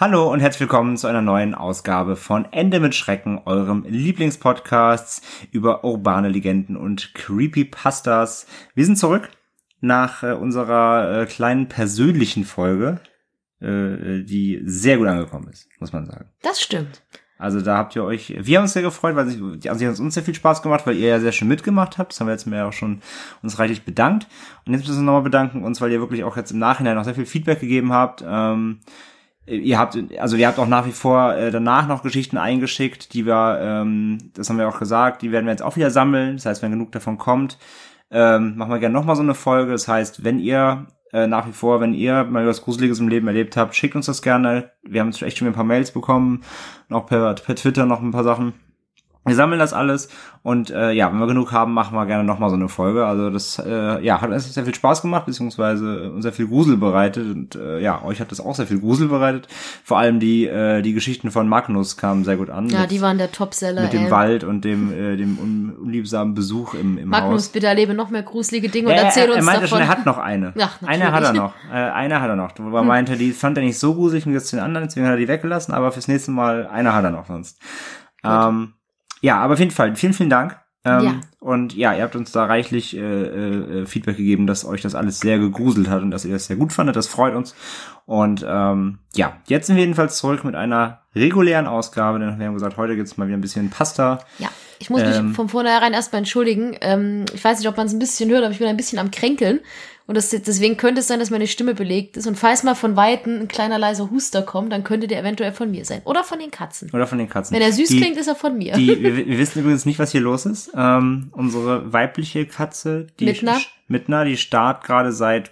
Hallo und herzlich willkommen zu einer neuen Ausgabe von Ende mit Schrecken, eurem Lieblingspodcasts über urbane Legenden und Creepypastas. Wir sind zurück nach äh, unserer äh, kleinen persönlichen Folge, äh, die sehr gut angekommen ist, muss man sagen. Das stimmt. Also da habt ihr euch, wir haben uns sehr gefreut, weil sie, also sie hat uns sehr viel Spaß gemacht, weil ihr ja sehr schön mitgemacht habt. Das haben wir jetzt mir auch schon uns reichlich bedankt. Und jetzt müssen wir uns nochmal bedanken uns, weil ihr wirklich auch jetzt im Nachhinein noch sehr viel Feedback gegeben habt. Ähm, ihr habt, also ihr habt auch nach wie vor äh, danach noch Geschichten eingeschickt, die wir, ähm, das haben wir auch gesagt, die werden wir jetzt auch wieder sammeln. Das heißt, wenn genug davon kommt, ähm, machen wir gerne nochmal so eine Folge. Das heißt, wenn ihr äh, nach wie vor, wenn ihr mal was Gruseliges im Leben erlebt habt, schickt uns das gerne. Wir haben echt schon ein paar Mails bekommen, noch per, per Twitter noch ein paar Sachen. Wir sammeln das alles und äh, ja, wenn wir genug haben, machen wir gerne nochmal so eine Folge. Also das äh, ja, hat uns sehr viel Spaß gemacht, beziehungsweise uns sehr viel Grusel bereitet und äh, ja, euch hat das auch sehr viel Grusel bereitet. Vor allem die äh, die Geschichten von Magnus kamen sehr gut an. Ja, mit, die waren der Topseller. mit dem ey. Wald und dem äh, dem un unliebsamen Besuch im im Magnus, Haus. bitte erlebe noch mehr gruselige Dinge Ja, und erzähl er, er uns meinte davon. schon, er hat noch eine. Ach, eine hat er noch. Äh, eine hat er noch. Wo er meinte, die fand er nicht so gruselig und jetzt den anderen, deswegen hat er die weggelassen, aber fürs nächste Mal eine hat er noch sonst. Ähm, ja, aber auf jeden Fall, vielen, vielen Dank. Ähm, Ja. Und ja, ihr habt uns da reichlich äh, äh, Feedback gegeben, dass euch das alles sehr gegruselt hat und dass ihr das sehr gut fandet. Das freut uns. Und ähm, ja, jetzt sind wir jedenfalls zurück mit einer regulären Ausgabe, denn wir haben gesagt, heute gibt's mal wieder ein bisschen Pasta. Ja, ich muss mich Ähm, von vornherein erstmal entschuldigen. Ähm, ich weiß nicht, ob man es ein bisschen hört, aber ich bin ein bisschen am Kränkeln. Und das, deswegen könnte es sein, dass meine Stimme belegt ist. Und falls mal von Weitem ein kleiner leiser Huster kommt, dann könnte der eventuell von mir sein. Oder von den Katzen. Oder von den Katzen. Wenn er süß die, klingt, ist er von mir. Die, wir, wir wissen übrigens nicht, was hier los ist. Ähm, unsere weibliche Katze, die Midna? Sch- Midna, die starrt gerade seit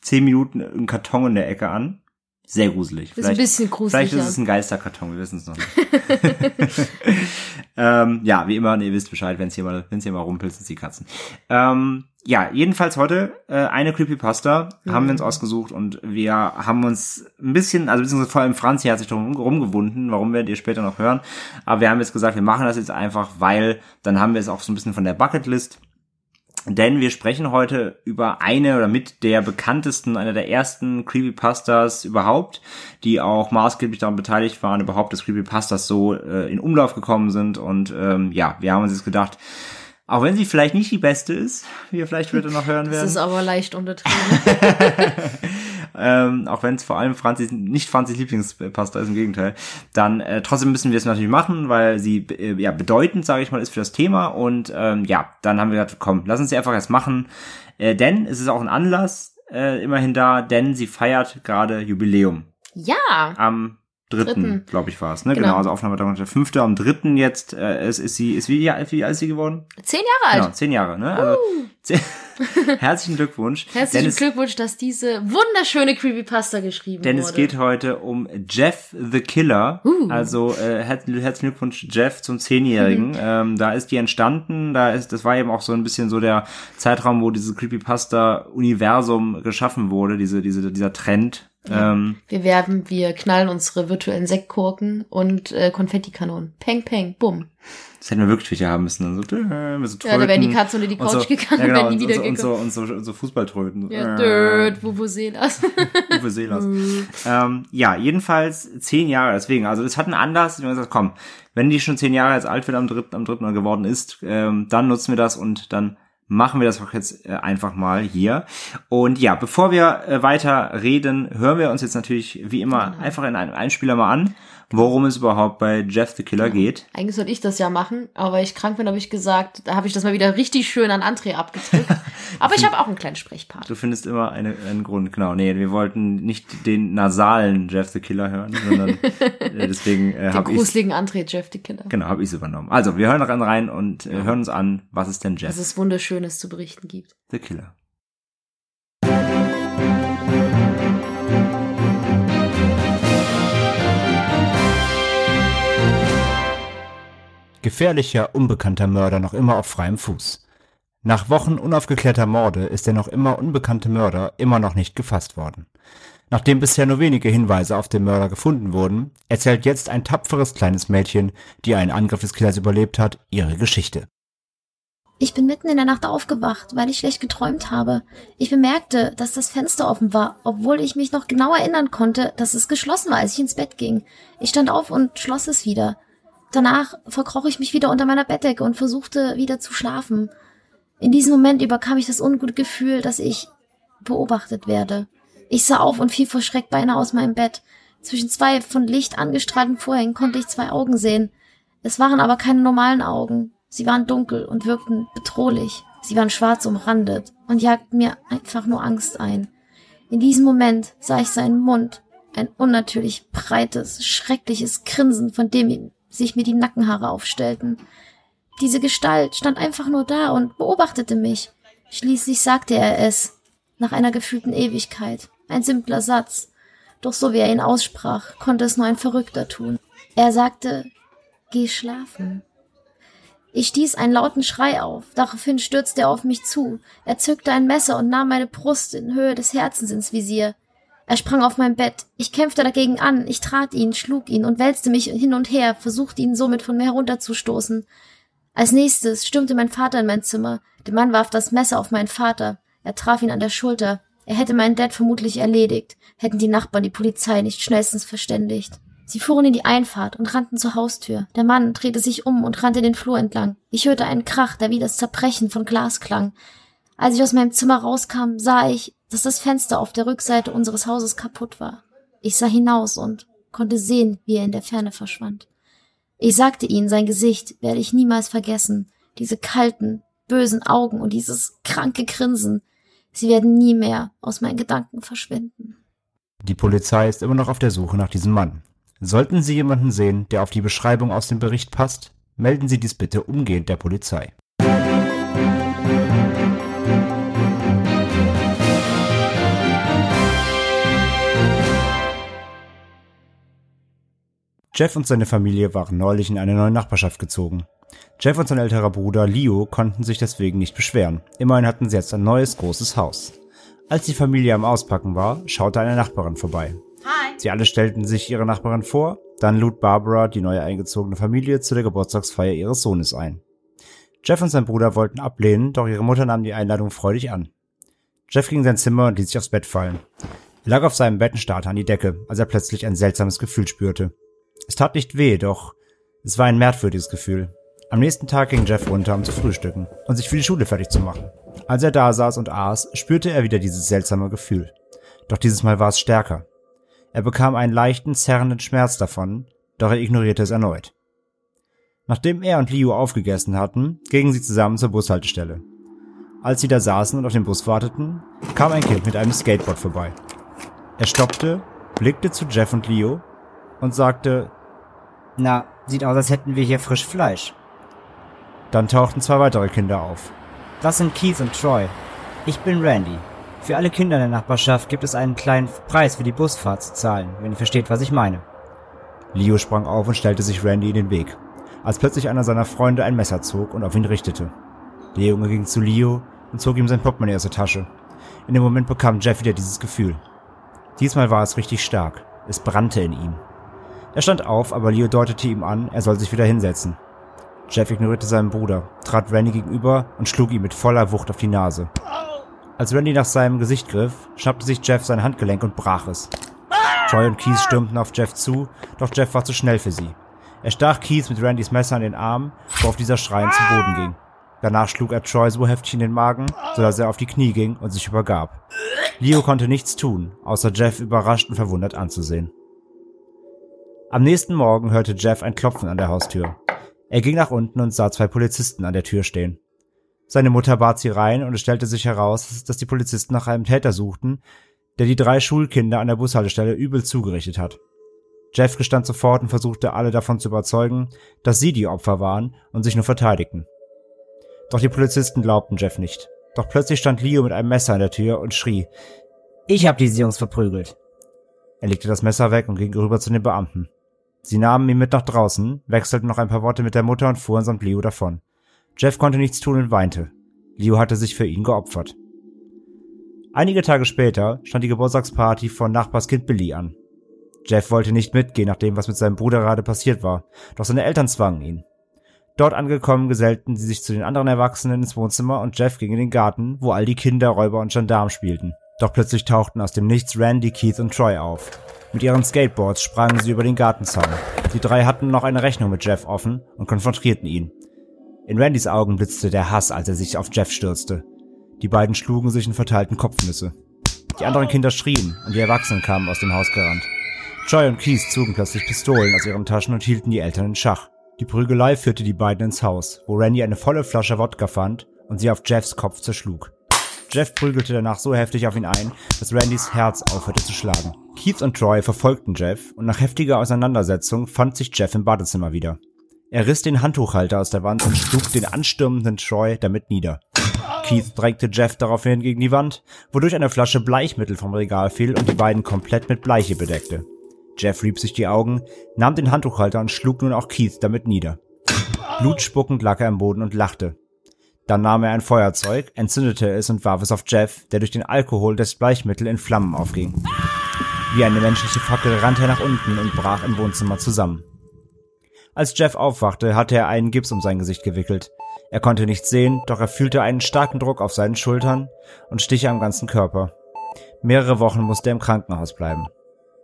zehn Minuten einen Karton in der Ecke an. Sehr gruselig. ist ein bisschen gruselig. Vielleicht ist es ein Geisterkarton, wir wissen es noch nicht. ähm, ja, wie immer, ihr wisst Bescheid, wenn es hier mal, wenn es hier mal rumpelt, sind die Katzen. Ähm, ja, jedenfalls heute äh, eine Creepypasta haben wir uns ausgesucht und wir haben uns ein bisschen, also beziehungsweise vor allem Franzi hat sich drum rumgewunden, warum werdet ihr später noch hören. Aber wir haben jetzt gesagt, wir machen das jetzt einfach, weil dann haben wir es auch so ein bisschen von der Bucketlist denn wir sprechen heute über eine oder mit der bekanntesten, einer der ersten Creepypastas überhaupt, die auch maßgeblich daran beteiligt waren, überhaupt, dass Creepypastas so äh, in Umlauf gekommen sind. Und ähm, ja, wir haben uns jetzt gedacht, auch wenn sie vielleicht nicht die beste ist, wie wir vielleicht später noch hören Das werden, ist aber leicht untertrieben. ähm, auch wenn es vor allem Franzis, nicht Franzis Lieblingspasta ist, im Gegenteil, dann äh, trotzdem müssen wir es natürlich machen, weil sie äh, ja bedeutend, sage ich mal, ist für das Thema und ähm, ja, dann haben wir gesagt, komm, lass uns sie einfach erst machen, äh, denn es ist auch ein Anlass äh, immerhin da, denn sie feiert gerade Jubiläum ja. am dritten, Dritten. glaube ich, war es, ne? Genau, Genau. also Aufnahme der fünfte, am dritten jetzt äh, es ist sie, ist wie, wie alt ist sie geworden? Zehn Jahre alt. Genau, zehn Jahre, ne? Also, zehn, herzlichen Glückwunsch. denn Herzlichen es, Glückwunsch, dass diese wunderschöne Creepypasta geschrieben Denn wurde. es geht heute um Jeff the Killer. Uh. Also äh, herz- herzlichen Glückwunsch Jeff zum Zehnjährigen. Ähm, da ist die entstanden. Da ist, das war eben auch so ein bisschen so der Zeitraum, wo dieses Creepypasta-Universum geschaffen wurde, diese, diese, dieser Trend. Ähm, Wir werben, wir knallen unsere virtuellen Sektkorken und äh, Konfettikanonen. Peng, peng, bumm. das hätten wir wirklich Twitter haben müssen. Dann so, äh, mit so Ja, da wären die Tröten Katzen unter die und Couch so, gegangen, ja, genau, wenn die und, wieder und, so, und, so, und so, und so Fußballtröten. Ja, Äh. död, Vuvuzelas. Seelers. ähm, ja, jedenfalls zehn Jahre, deswegen, also das hat einen Anlass, wir haben gesagt, komm, wenn die schon zehn Jahre jetzt alt wird am dritten, am dritten Mal geworden ist, ähm, dann nutzen wir das und dann machen wir das auch jetzt äh, einfach mal hier. Und ja, bevor wir äh, weiter reden, hören wir uns jetzt natürlich wie immer einfach in einem Einspieler mal an, worum es überhaupt bei Jeff the Killer geht. Eigentlich sollte ich das ja machen, aber weil ich krank bin, habe ich gesagt, da habe ich das mal wieder richtig schön an André abgedrückt. aber ich habe auch einen kleinen Sprechpart. Du findest immer eine, einen Grund, genau. Nee, wir wollten nicht den nasalen Jeff the Killer hören, sondern äh, deswegen äh, Den habe ich gruseligen André, Jeff the Killer. Genau, habe ich übernommen. Also, wir hören rein, rein und äh, hören uns an, was es denn Jeff Dass es Wunderschönes zu berichten gibt. the Killer. Gefährlicher, unbekannter Mörder noch immer auf freiem Fuß. Nach Wochen unaufgeklärter Morde ist der noch immer unbekannte Mörder immer noch nicht gefasst worden. Nachdem bisher nur wenige Hinweise auf den Mörder gefunden wurden, erzählt jetzt ein tapferes kleines Mädchen, die einen Angriff des Killers überlebt hat, ihre Geschichte. Ich bin mitten in der Nacht aufgewacht, weil ich schlecht geträumt habe. Ich bemerkte, dass das Fenster offen war, obwohl ich mich noch genau erinnern konnte, dass es geschlossen war, als ich ins Bett ging. Ich stand auf und schloss es wieder. Danach verkroch ich mich wieder unter meiner Bettdecke und versuchte wieder zu schlafen. In diesem Moment überkam ich das ungute Gefühl, dass ich beobachtet werde. Ich sah auf und fiel vor Schreck beinahe aus meinem Bett. Zwischen zwei von Licht angestrahlten Vorhängen konnte ich zwei Augen sehen. Es waren aber keine normalen Augen. Sie waren dunkel und wirkten bedrohlich. Sie waren schwarz umrandet und jagten mir einfach nur Angst ein. In diesem Moment sah ich seinen Mund, ein unnatürlich breites, schreckliches Grinsen, von dem sich mir die Nackenhaare aufstellten. Diese Gestalt stand einfach nur da und beobachtete mich. Schließlich sagte er es, nach einer gefühlten Ewigkeit. Ein simpler Satz. Doch so wie er ihn aussprach, konnte es nur ein Verrückter tun. Er sagte, geh schlafen. Ich stieß einen lauten Schrei auf. Daraufhin stürzte er auf mich zu. Er zückte ein Messer und nahm meine Brust in Höhe des Herzens ins Visier. Er sprang auf mein Bett. Ich kämpfte dagegen an. Ich trat ihn, schlug ihn und wälzte mich hin und her, versuchte ihn somit von mir herunterzustoßen. Als nächstes stürmte mein Vater in mein Zimmer. Der Mann warf das Messer auf meinen Vater. Er traf ihn an der Schulter. Er hätte meinen Dad vermutlich erledigt, hätten die Nachbarn die Polizei nicht schnellstens verständigt. Sie fuhren in die Einfahrt und rannten zur Haustür. Der Mann drehte sich um und rannte den Flur entlang. Ich hörte einen Krach, der wie das Zerbrechen von Glas klang. Als ich aus meinem Zimmer rauskam, sah ich, dass das Fenster auf der Rückseite unseres Hauses kaputt war. Ich sah hinaus und konnte sehen, wie er in der Ferne verschwand. Ich sagte ihnen, sein Gesicht werde ich niemals vergessen. Diese kalten, bösen Augen und dieses kranke Grinsen. Sie werden nie mehr aus meinen Gedanken verschwinden. Die Polizei ist immer noch auf der Suche nach diesem Mann. Sollten Sie jemanden sehen, der auf die Beschreibung aus dem Bericht passt, melden Sie dies bitte umgehend der Polizei. Jeff und seine Familie waren neulich in eine neue Nachbarschaft gezogen. Jeff und sein älterer Bruder Leo konnten sich deswegen nicht beschweren. Immerhin hatten sie jetzt ein neues großes Haus. Als die Familie am Auspacken war, schaute eine Nachbarin vorbei. Hi. Sie alle stellten sich ihre Nachbarin vor, dann lud Barbara die neue eingezogene Familie zu der Geburtstagsfeier ihres Sohnes ein. Jeff und sein Bruder wollten ablehnen, doch ihre Mutter nahm die Einladung freudig an. Jeff ging in sein Zimmer und ließ sich aufs Bett fallen. Er lag auf seinem Bett und starrte an die Decke, als er plötzlich ein seltsames Gefühl spürte. Es tat nicht weh, doch es war ein merkwürdiges Gefühl. Am nächsten Tag ging Jeff runter, um zu frühstücken und sich für die Schule fertig zu machen. Als er da saß und aß, spürte er wieder dieses seltsame Gefühl. Doch dieses Mal war es stärker. Er bekam einen leichten, zerrenden Schmerz davon, doch er ignorierte es erneut. Nachdem er und Liu aufgegessen hatten, gingen sie zusammen zur Bushaltestelle. Als sie da saßen und auf den Bus warteten, kam ein Kind mit einem Skateboard vorbei. Er stoppte, blickte zu Jeff und Leo und sagte, na, sieht aus, als hätten wir hier frisch Fleisch. Dann tauchten zwei weitere Kinder auf. Das sind Keith und Troy. Ich bin Randy. Für alle Kinder in der Nachbarschaft gibt es einen kleinen Preis für die Busfahrt zu zahlen, wenn ihr versteht, was ich meine. Leo sprang auf und stellte sich Randy in den Weg, als plötzlich einer seiner Freunde ein Messer zog und auf ihn richtete. Der Junge ging zu Leo und zog ihm sein Portemonnaie aus der Tasche. In dem Moment bekam Jeff wieder dieses Gefühl. Diesmal war es richtig stark. Es brannte in ihm. Er stand auf, aber Leo deutete ihm an, er soll sich wieder hinsetzen. Jeff ignorierte seinen Bruder, trat Randy gegenüber und schlug ihm mit voller Wucht auf die Nase. Als Randy nach seinem Gesicht griff, schnappte sich Jeff sein Handgelenk und brach es. Troy und Keith stürmten auf Jeff zu, doch Jeff war zu schnell für sie. Er stach Keith mit Randys Messer an den Arm, worauf dieser schreiend zu Boden ging. Danach schlug er Troy so heftig in den Magen, sodass er auf die Knie ging und sich übergab. Leo konnte nichts tun, außer Jeff überrascht und verwundert anzusehen. Am nächsten Morgen hörte Jeff ein Klopfen an der Haustür. Er ging nach unten und sah zwei Polizisten an der Tür stehen. Seine Mutter bat sie rein und es stellte sich heraus, dass die Polizisten nach einem Täter suchten, der die drei Schulkinder an der Bushaltestelle übel zugerichtet hat. Jeff gestand sofort und versuchte alle davon zu überzeugen, dass sie die Opfer waren und sich nur verteidigten. Doch die Polizisten glaubten Jeff nicht. Doch plötzlich stand Leo mit einem Messer an der Tür und schrie, ich hab diese Jungs verprügelt. Er legte das Messer weg und ging rüber zu den Beamten. Sie nahmen ihn mit nach draußen, wechselten noch ein paar Worte mit der Mutter und fuhren samt Leo davon. Jeff konnte nichts tun und weinte. Leo hatte sich für ihn geopfert. Einige Tage später stand die Geburtstagsparty von Nachbarskind Billy an. Jeff wollte nicht mitgehen, nach dem, was mit seinem Bruder gerade passiert war, doch seine Eltern zwangen ihn. Dort angekommen gesellten sie sich zu den anderen Erwachsenen ins Wohnzimmer und Jeff ging in den Garten, wo all die Kinder, Räuber und Gendarmen spielten. Doch plötzlich tauchten aus dem Nichts Randy, Keith und Troy auf. Mit ihren Skateboards sprangen sie über den Gartenzaun. Die drei hatten noch eine Rechnung mit Jeff offen und konfrontierten ihn. In Randys Augen blitzte der Hass, als er sich auf Jeff stürzte. Die beiden schlugen sich und verteilten Kopfnüsse. Die anderen Kinder schrien und die Erwachsenen kamen aus dem Haus gerannt. Troy und Keith zogen plötzlich Pistolen aus ihren Taschen und hielten die Eltern in Schach. Die Prügelei führte die beiden ins Haus, wo Randy eine volle Flasche Wodka fand und sie auf Jeffs Kopf zerschlug. Jeff prügelte danach so heftig auf ihn ein, dass Randys Herz aufhörte zu schlagen. Keith und Troy verfolgten Jeff und nach heftiger Auseinandersetzung fand sich Jeff im Badezimmer wieder. Er riss den Handtuchhalter aus der Wand und schlug den anstürmenden Troy damit nieder. Keith drängte Jeff daraufhin gegen die Wand, wodurch eine Flasche Bleichmittel vom Regal fiel und die beiden komplett mit Bleiche bedeckte. Jeff rieb sich die Augen, nahm den Handtuchhalter und schlug nun auch Keith damit nieder. Blutspuckend lag er am Boden und lachte. Dann nahm er ein Feuerzeug, entzündete es und warf es auf Jeff, der durch den Alkohol des Bleichmittel in Flammen aufging. Wie eine menschliche Fackel rannte er nach unten und brach im Wohnzimmer zusammen. Als Jeff aufwachte, hatte er einen Gips um sein Gesicht gewickelt. Er konnte nichts sehen, doch er fühlte einen starken Druck auf seinen Schultern und Stiche am ganzen Körper. Mehrere Wochen musste er im Krankenhaus bleiben.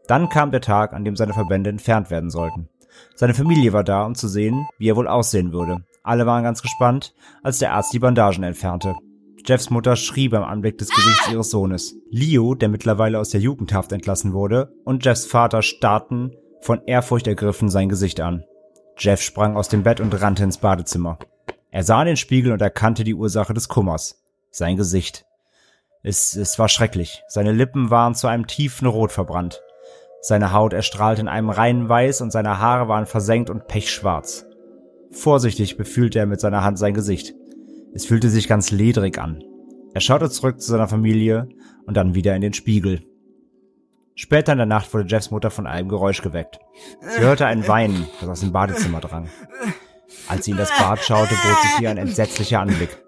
Dann kam der Tag, an dem seine Verbände entfernt werden sollten. Seine Familie war da, um zu sehen, wie er wohl aussehen würde. Alle waren ganz gespannt, als der Arzt die Bandagen entfernte. Jeffs Mutter schrie beim Anblick des Gesichts ihres Sohnes. Leo, der mittlerweile aus der Jugendhaft entlassen wurde, und Jeffs Vater starrten von Ehrfurcht ergriffen sein Gesicht an. Jeff sprang aus dem Bett und rannte ins Badezimmer. Er sah in den Spiegel und erkannte die Ursache des Kummers. Sein Gesicht. Es, es war schrecklich. Seine Lippen waren zu einem tiefen Rot verbrannt. Seine Haut erstrahlte in einem reinen Weiß und seine Haare waren versenkt und pechschwarz. Vorsichtig befühlte er mit seiner Hand sein Gesicht. Es fühlte sich ganz ledrig an. Er schaute zurück zu seiner Familie und dann wieder in den Spiegel. Später in der Nacht wurde Jeffs Mutter von einem Geräusch geweckt. Sie hörte ein Weinen, das aus dem Badezimmer drang. Als sie in das Bad schaute, bot sich ihr ein entsetzlicher Anblick.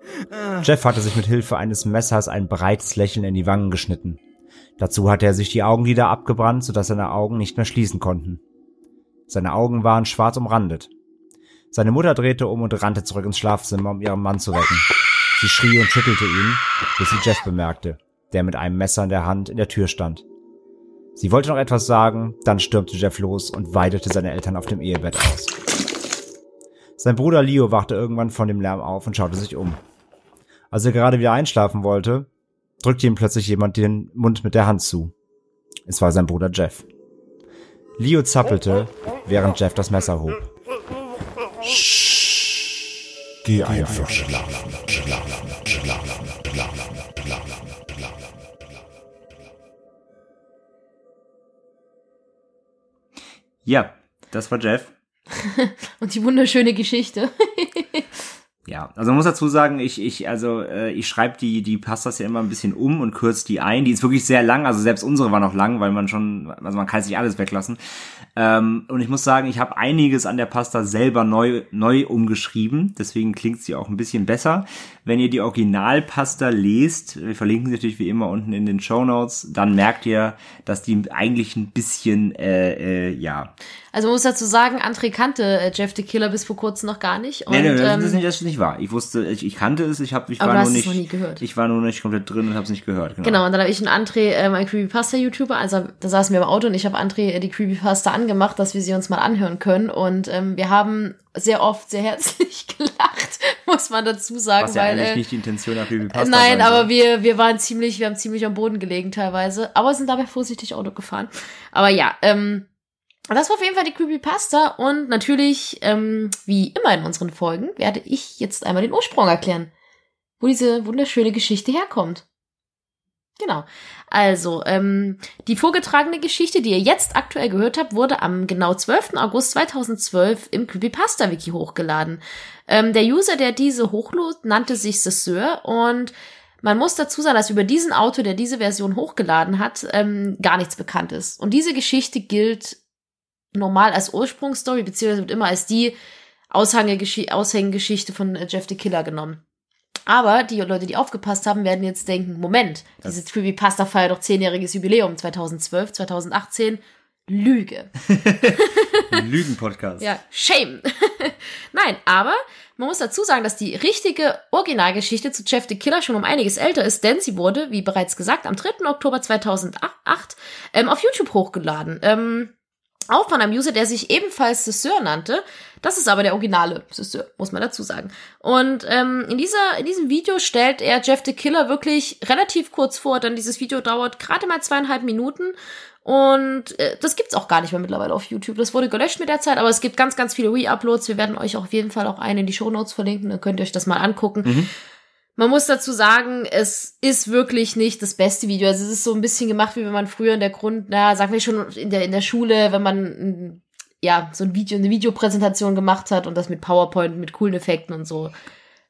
Jeff hatte sich mit Hilfe eines Messers ein breites Lächeln in die Wangen geschnitten. Dazu hatte er sich die Augenlider abgebrannt, sodass seine Augen nicht mehr schließen konnten. Seine Augen waren schwarz umrandet. Seine Mutter drehte um und rannte zurück ins Schlafzimmer, um ihren Mann zu wecken. Sie schrie und schüttelte ihn, bis sie Jeff bemerkte, der mit einem Messer in der Hand in der Tür stand. Sie wollte noch etwas sagen, dann stürmte Jeff los und weidete seine Eltern auf dem Ehebett aus. Sein Bruder Leo wachte irgendwann von dem Lärm auf und schaute sich um. Als er gerade wieder einschlafen wollte, drückte ihm plötzlich jemand den Mund mit der Hand zu. Es war sein Bruder Jeff. Leo zappelte, während Jeff das Messer hob. Geh einfach schlafen, schlafen, schlafen, schlafen, schlafen. Ja, das war Jeff. Und die wunderschöne Geschichte. Ja, also man muss dazu sagen, ich, ich, also äh, ich schreibe die, die Pastas ja immer ein bisschen um und kürze die ein. Die ist wirklich sehr lang, also selbst unsere war noch lang, weil man schon, also man kann sich alles weglassen. Ähm, und ich muss sagen, ich habe einiges an der Pasta selber neu, neu umgeschrieben, deswegen klingt sie auch ein bisschen besser. Wenn ihr die Originalpasta lest, wir verlinken sie natürlich wie immer unten in den Show Notes, dann merkt ihr, dass die eigentlich ein bisschen, äh, äh, ja. Also man muss dazu sagen, André kannte äh, Jeff the Killer bis vor kurzem noch gar nicht. Und, nee, nee, das ähm, ist nicht, das ist nicht wahr. Ich wusste, ich, ich kannte es, ich, hab, ich war nur nicht, noch nie gehört. ich war nur nicht komplett drin und habe es nicht gehört. Genau. Genau, und dann habe ich und André, ähm, ein Creepypasta-YouTuber, also da saßen wir im Auto und ich habe André äh, die Creepypasta angemacht, dass wir sie uns mal anhören können. Und ähm, wir haben sehr oft sehr herzlich gelacht, muss man dazu sagen. Was ja weil, eigentlich äh, nicht die Intention der Creepypasta Nein, sein aber wir, wir waren ziemlich, wir haben ziemlich am Boden gelegen teilweise, aber sind dabei vorsichtig Auto gefahren. Aber ja, ähm, das war auf jeden Fall die Creepypasta und natürlich, ähm, wie immer in unseren Folgen, werde ich jetzt einmal den Ursprung erklären, wo diese wunderschöne Geschichte herkommt. Genau. Also, ähm, die vorgetragene Geschichte, die ihr jetzt aktuell gehört habt, wurde am genau 12. August 2012 im Creepypasta-Wiki hochgeladen. Ähm, der User, der diese hochlud, nannte sich Cesseur und man muss dazu sagen, dass über diesen Autor, der diese Version hochgeladen hat, ähm, gar nichts bekannt ist. Und diese Geschichte gilt normal als Ursprungsstory, beziehungsweise wird immer als die Aushängegeschi- Aushängegeschichte von äh, Jeff the Killer genommen. Aber die Leute, die aufgepasst haben, werden jetzt denken, Moment, diese Creepypasta feiert doch zehnjähriges Jubiläum 2012, 2018. Lüge. Lügen-Podcast. Ja, shame. Nein, aber man muss dazu sagen, dass die richtige Originalgeschichte zu Jeff the Killer schon um einiges älter ist, denn sie wurde, wie bereits gesagt, am 3. Oktober 2008 ähm, auf YouTube hochgeladen. Ähm, auch von einem User, der sich ebenfalls Sisseur nannte. Das ist aber der originale Sisseur, muss man dazu sagen. Und ähm, in, dieser, in diesem Video stellt er Jeff the Killer wirklich relativ kurz vor, denn dieses Video dauert gerade mal zweieinhalb Minuten. Und äh, das gibt's auch gar nicht mehr mittlerweile auf YouTube. Das wurde gelöscht mit der Zeit, aber es gibt ganz, ganz viele Re-Uploads. Wir werden euch auf jeden Fall auch einen in die Show Notes verlinken, dann könnt ihr euch das mal angucken. Mhm. Man muss dazu sagen, es ist wirklich nicht das beste Video. Also es ist so ein bisschen gemacht, wie wenn man früher in der Grund, na, sagen wir schon in der, in der Schule, wenn man ja so ein Video, eine Videopräsentation gemacht hat und das mit PowerPoint, mit coolen Effekten und so.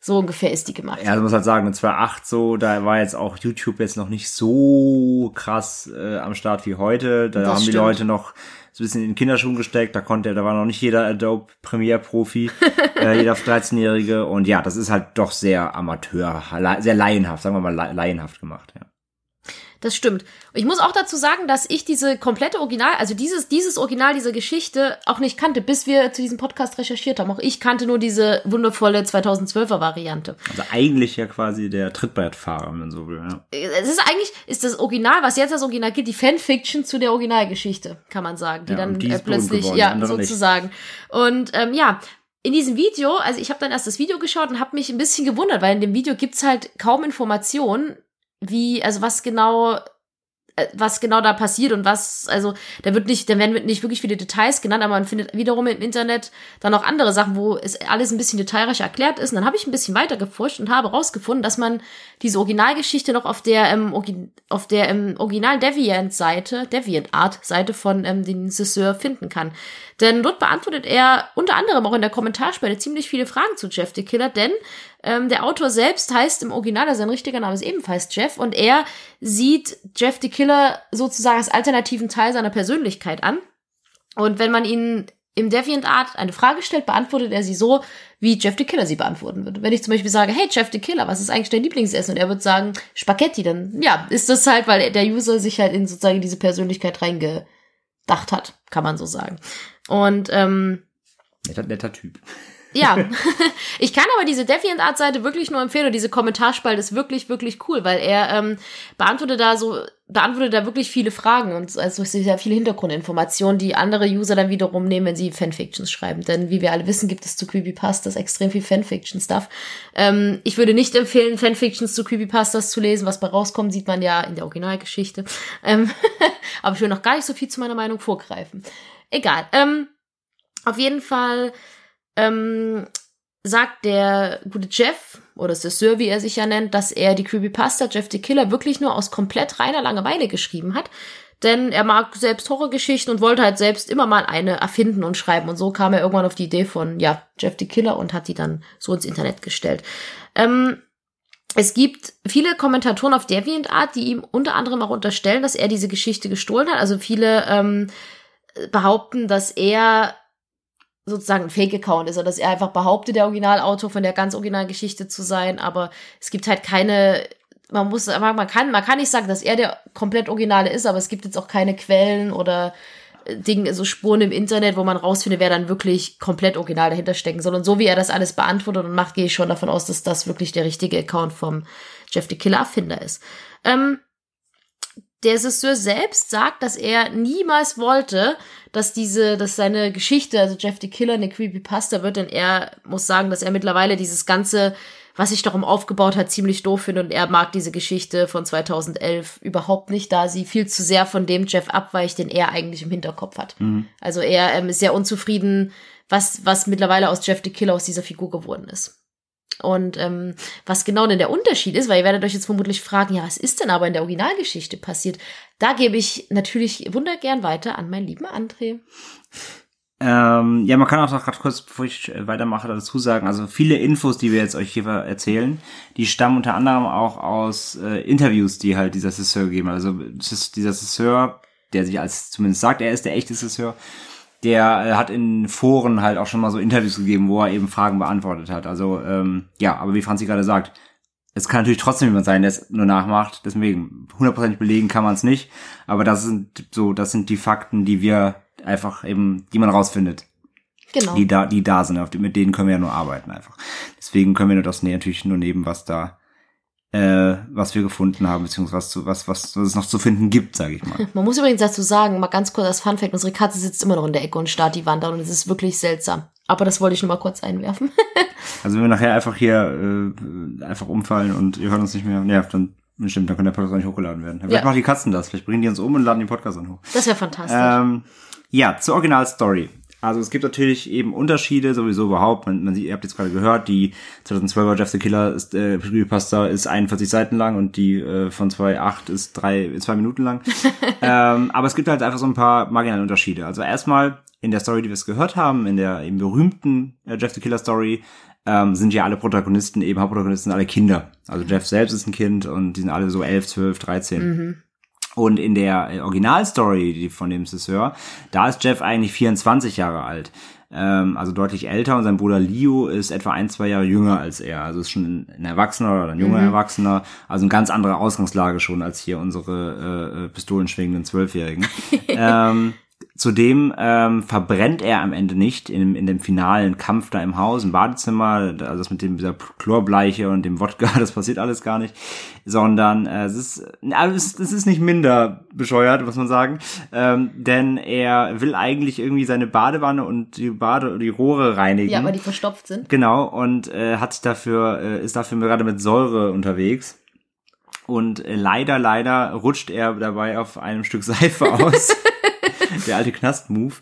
So ungefähr ist die gemacht. Ja, also muss halt sagen, in 2008 so, da war jetzt auch YouTube jetzt noch nicht so krass äh, am Start wie heute. Da Das haben die stimmt. Leute noch so ein bisschen in den Kinderschuhen gesteckt. Da konnte, da war noch nicht jeder Adobe Premiere Profi, äh, jeder 13-Jährige. Und ja, das ist halt doch sehr Amateur, sehr laienhaft, sagen wir mal la- laienhaft gemacht. Ja. Das stimmt. Ich muss auch dazu sagen, dass ich diese komplette Original, also dieses, dieses Original dieser Geschichte auch nicht kannte, bis wir zu diesem Podcast recherchiert haben. Auch ich kannte nur diese wundervolle 2012er Variante. Also eigentlich ja quasi der Trittbrettfahrer, wenn man so will. Ja. Es ist eigentlich, ist das Original, was jetzt als Original gilt, die Fanfiction zu der Originalgeschichte, kann man sagen, die Ja, dann die äh, plötzlich, geworden, ja, andere nicht. sozusagen. Und ähm, ja, in diesem Video, also ich habe dann erst das Video geschaut und habe mich ein bisschen gewundert, weil in dem Video gibt's halt kaum Informationen, wie, also was genau äh, was genau da passiert und was, also da wird nicht, da werden nicht wirklich viele Details genannt, aber man findet wiederum im Internet dann auch andere Sachen, wo es alles ein bisschen detailreicher erklärt ist. Und dann habe ich ein bisschen weiter geforscht und habe rausgefunden, dass man diese Originalgeschichte noch auf der ähm, auf der ähm, Original Deviant Seite, Deviant Art Seite von ähm, den Sisseur finden kann. Denn dort beantwortet er unter anderem auch in der Kommentarspalte ziemlich viele Fragen zu Jeff the Killer, denn ähm, der Autor selbst heißt im Original, also sein richtiger Name ist ebenfalls Jeff und er sieht Jeff the Killer sozusagen als alternativen Teil seiner Persönlichkeit an. Und wenn man ihn im Deviant Art eine Frage stellt, beantwortet er sie so, wie Jeff the Killer sie beantworten würde. Wenn ich zum Beispiel sage, hey Jeff the Killer, was ist eigentlich dein Lieblingsessen? Und er wird sagen, Spaghetti, dann ja, ist das halt, weil der User sich halt in sozusagen diese Persönlichkeit reingedacht hat, kann man so sagen. Und ähm, Netter, netter Typ. ja, ich kann aber diese DeviantArt-Seite wirklich nur empfehlen und diese Kommentarspalte ist wirklich, wirklich cool, weil er ähm, beantwortet da so, beantwortet da wirklich viele Fragen und also sehr viele Hintergrundinformationen, die andere User dann wiederum nehmen, wenn sie Fanfictions schreiben. Denn wie wir alle wissen, gibt es zu Creepypastas extrem viel Fanfiction-Stuff. Ähm, ich würde nicht empfehlen, Fanfictions zu Creepypastas zu lesen. Was bei rauskommt, sieht man ja in der Originalgeschichte. Ähm, aber ich will noch gar nicht so viel zu meiner Meinung vorgreifen. Egal. Ähm, auf jeden Fall ähm, sagt der gute Jeff, oder Sir, wie er sich ja nennt, dass er die Creepypasta Jeff the Killer wirklich nur aus komplett reiner Langeweile geschrieben hat. Denn er mag selbst Horrorgeschichten und wollte halt selbst immer mal eine erfinden und schreiben. Und so kam er irgendwann auf die Idee von, ja, Jeff the Killer und hat die dann so ins Internet gestellt. Ähm, es gibt viele Kommentatoren auf DeviantArt, die ihm unter anderem auch unterstellen, dass er diese Geschichte gestohlen hat. Also viele ähm, behaupten, dass er sozusagen ein Fake-Account ist oder dass er einfach behauptet, der Originalautor von der ganz originalen Geschichte zu sein, aber es gibt halt keine, man muss, man kann, man kann nicht sagen, dass er der komplett Originale ist, aber es gibt jetzt auch keine Quellen oder äh, Dinge, so Spuren im Internet, wo man rausfindet, wer dann wirklich komplett original dahinter stecken soll. Und so wie er das alles beantwortet und macht, gehe ich schon davon aus, dass das wirklich der richtige Account vom Jeff the Killer Erfinder ist. Ähm, der Sisseur selbst sagt, dass er niemals wollte, dass diese, dass seine Geschichte, also Jeff the Killer, eine Creepypasta wird, denn er muss sagen, dass er mittlerweile dieses ganze, was sich darum aufgebaut hat, ziemlich doof findet und er mag diese Geschichte von 2011 überhaupt nicht, da sie viel zu sehr von dem Jeff abweicht, den er eigentlich im Hinterkopf hat. Also er ähm, ist sehr unzufrieden, was, was mittlerweile aus Jeff the Killer aus dieser Figur geworden ist. Und ähm, was genau denn der Unterschied ist, weil ihr werdet euch jetzt vermutlich fragen, ja, was ist denn aber in der Originalgeschichte passiert? Da gebe ich natürlich wundergern weiter an meinen lieben André. Ähm, ja, man kann auch noch gerade kurz, bevor ich äh, weitermache, dazu sagen, also viele Infos, die wir jetzt euch hier erzählen, die stammen unter anderem auch aus äh, Interviews, die halt dieser Sisseur gegeben hat. Also dieser Sisseur, der sich als zumindest sagt, er ist der echte Sisseur, der äh, hat in Foren halt auch schon mal so Interviews gegeben, wo er eben Fragen beantwortet hat. Also ähm, ja, aber wie Franzi gerade sagt, Es kann natürlich trotzdem jemand sein, der es nur nachmacht. Deswegen, hundertprozentig belegen kann man es nicht. Aber das sind so, das sind die Fakten, die wir einfach eben, die man rausfindet. Genau. Die da, die da sind. Mit denen können wir ja nur arbeiten einfach. Deswegen können wir nur das natürlich nur nehmen, was da, äh, was wir gefunden haben, beziehungsweise was, was, was es noch zu finden gibt, sage ich mal. Man muss übrigens dazu sagen, mal ganz kurz als Funfact, unsere Katze sitzt immer noch in der Ecke und starrt die Wand an und es ist wirklich seltsam. Aber das wollte ich nur mal kurz einwerfen. Also wenn wir nachher einfach hier äh, einfach umfallen und ihr hört uns nicht mehr, ja, dann stimmt, dann kann der Podcast auch nicht hochgeladen werden. Vielleicht Ja. machen die Katzen das, vielleicht bringen die uns um und laden den Podcast dann hoch. Das wäre fantastisch. Ähm, ja, zur Originalstory. Also es gibt natürlich eben Unterschiede, sowieso überhaupt. Man, man sieht, ihr habt jetzt gerade gehört, die 2012er Jeff the Killer ist, äh, Creepypasta ist 41 Seiten lang und die äh, von 2.8 ist drei, zwei Minuten lang. ähm, aber es gibt halt einfach so ein paar marginale Unterschiede. Also erstmal in der Story, die wir es gehört haben, in der eben berühmten äh, Jeff the Killer Story, ähm, sind ja alle Protagonisten, eben Hauptprotagonisten, alle Kinder. Also Jeff selbst ist ein Kind und die sind alle so 11, 12, 13. Und in der äh, Originalstory von dem Cesseur, da ist Jeff eigentlich 24 Jahre alt. Ähm, also deutlich älter und sein Bruder Leo ist etwa ein, zwei Jahre jünger als er. Also ist schon ein Erwachsener oder ein junger Erwachsener. Also eine ganz andere Ausgangslage schon als hier unsere äh, äh, pistolenschwingenden Zwölfjährigen. ähm, Zudem ähm, verbrennt er am Ende nicht in, in dem finalen Kampf da im Haus, im Badezimmer, also das mit dem, dieser Chlorbleiche und dem Wodka, das passiert alles gar nicht, sondern äh, es, ist, also es, es ist nicht minder bescheuert, muss man sagen, ähm, denn er will eigentlich irgendwie seine Badewanne und die Bade, die Rohre reinigen. ja, weil die verstopft sind. Genau, und äh, hat dafür, äh, ist dafür gerade mit Säure unterwegs. Und äh, leider, leider rutscht er dabei auf einem Stück Seife aus. Der alte Knast-Move.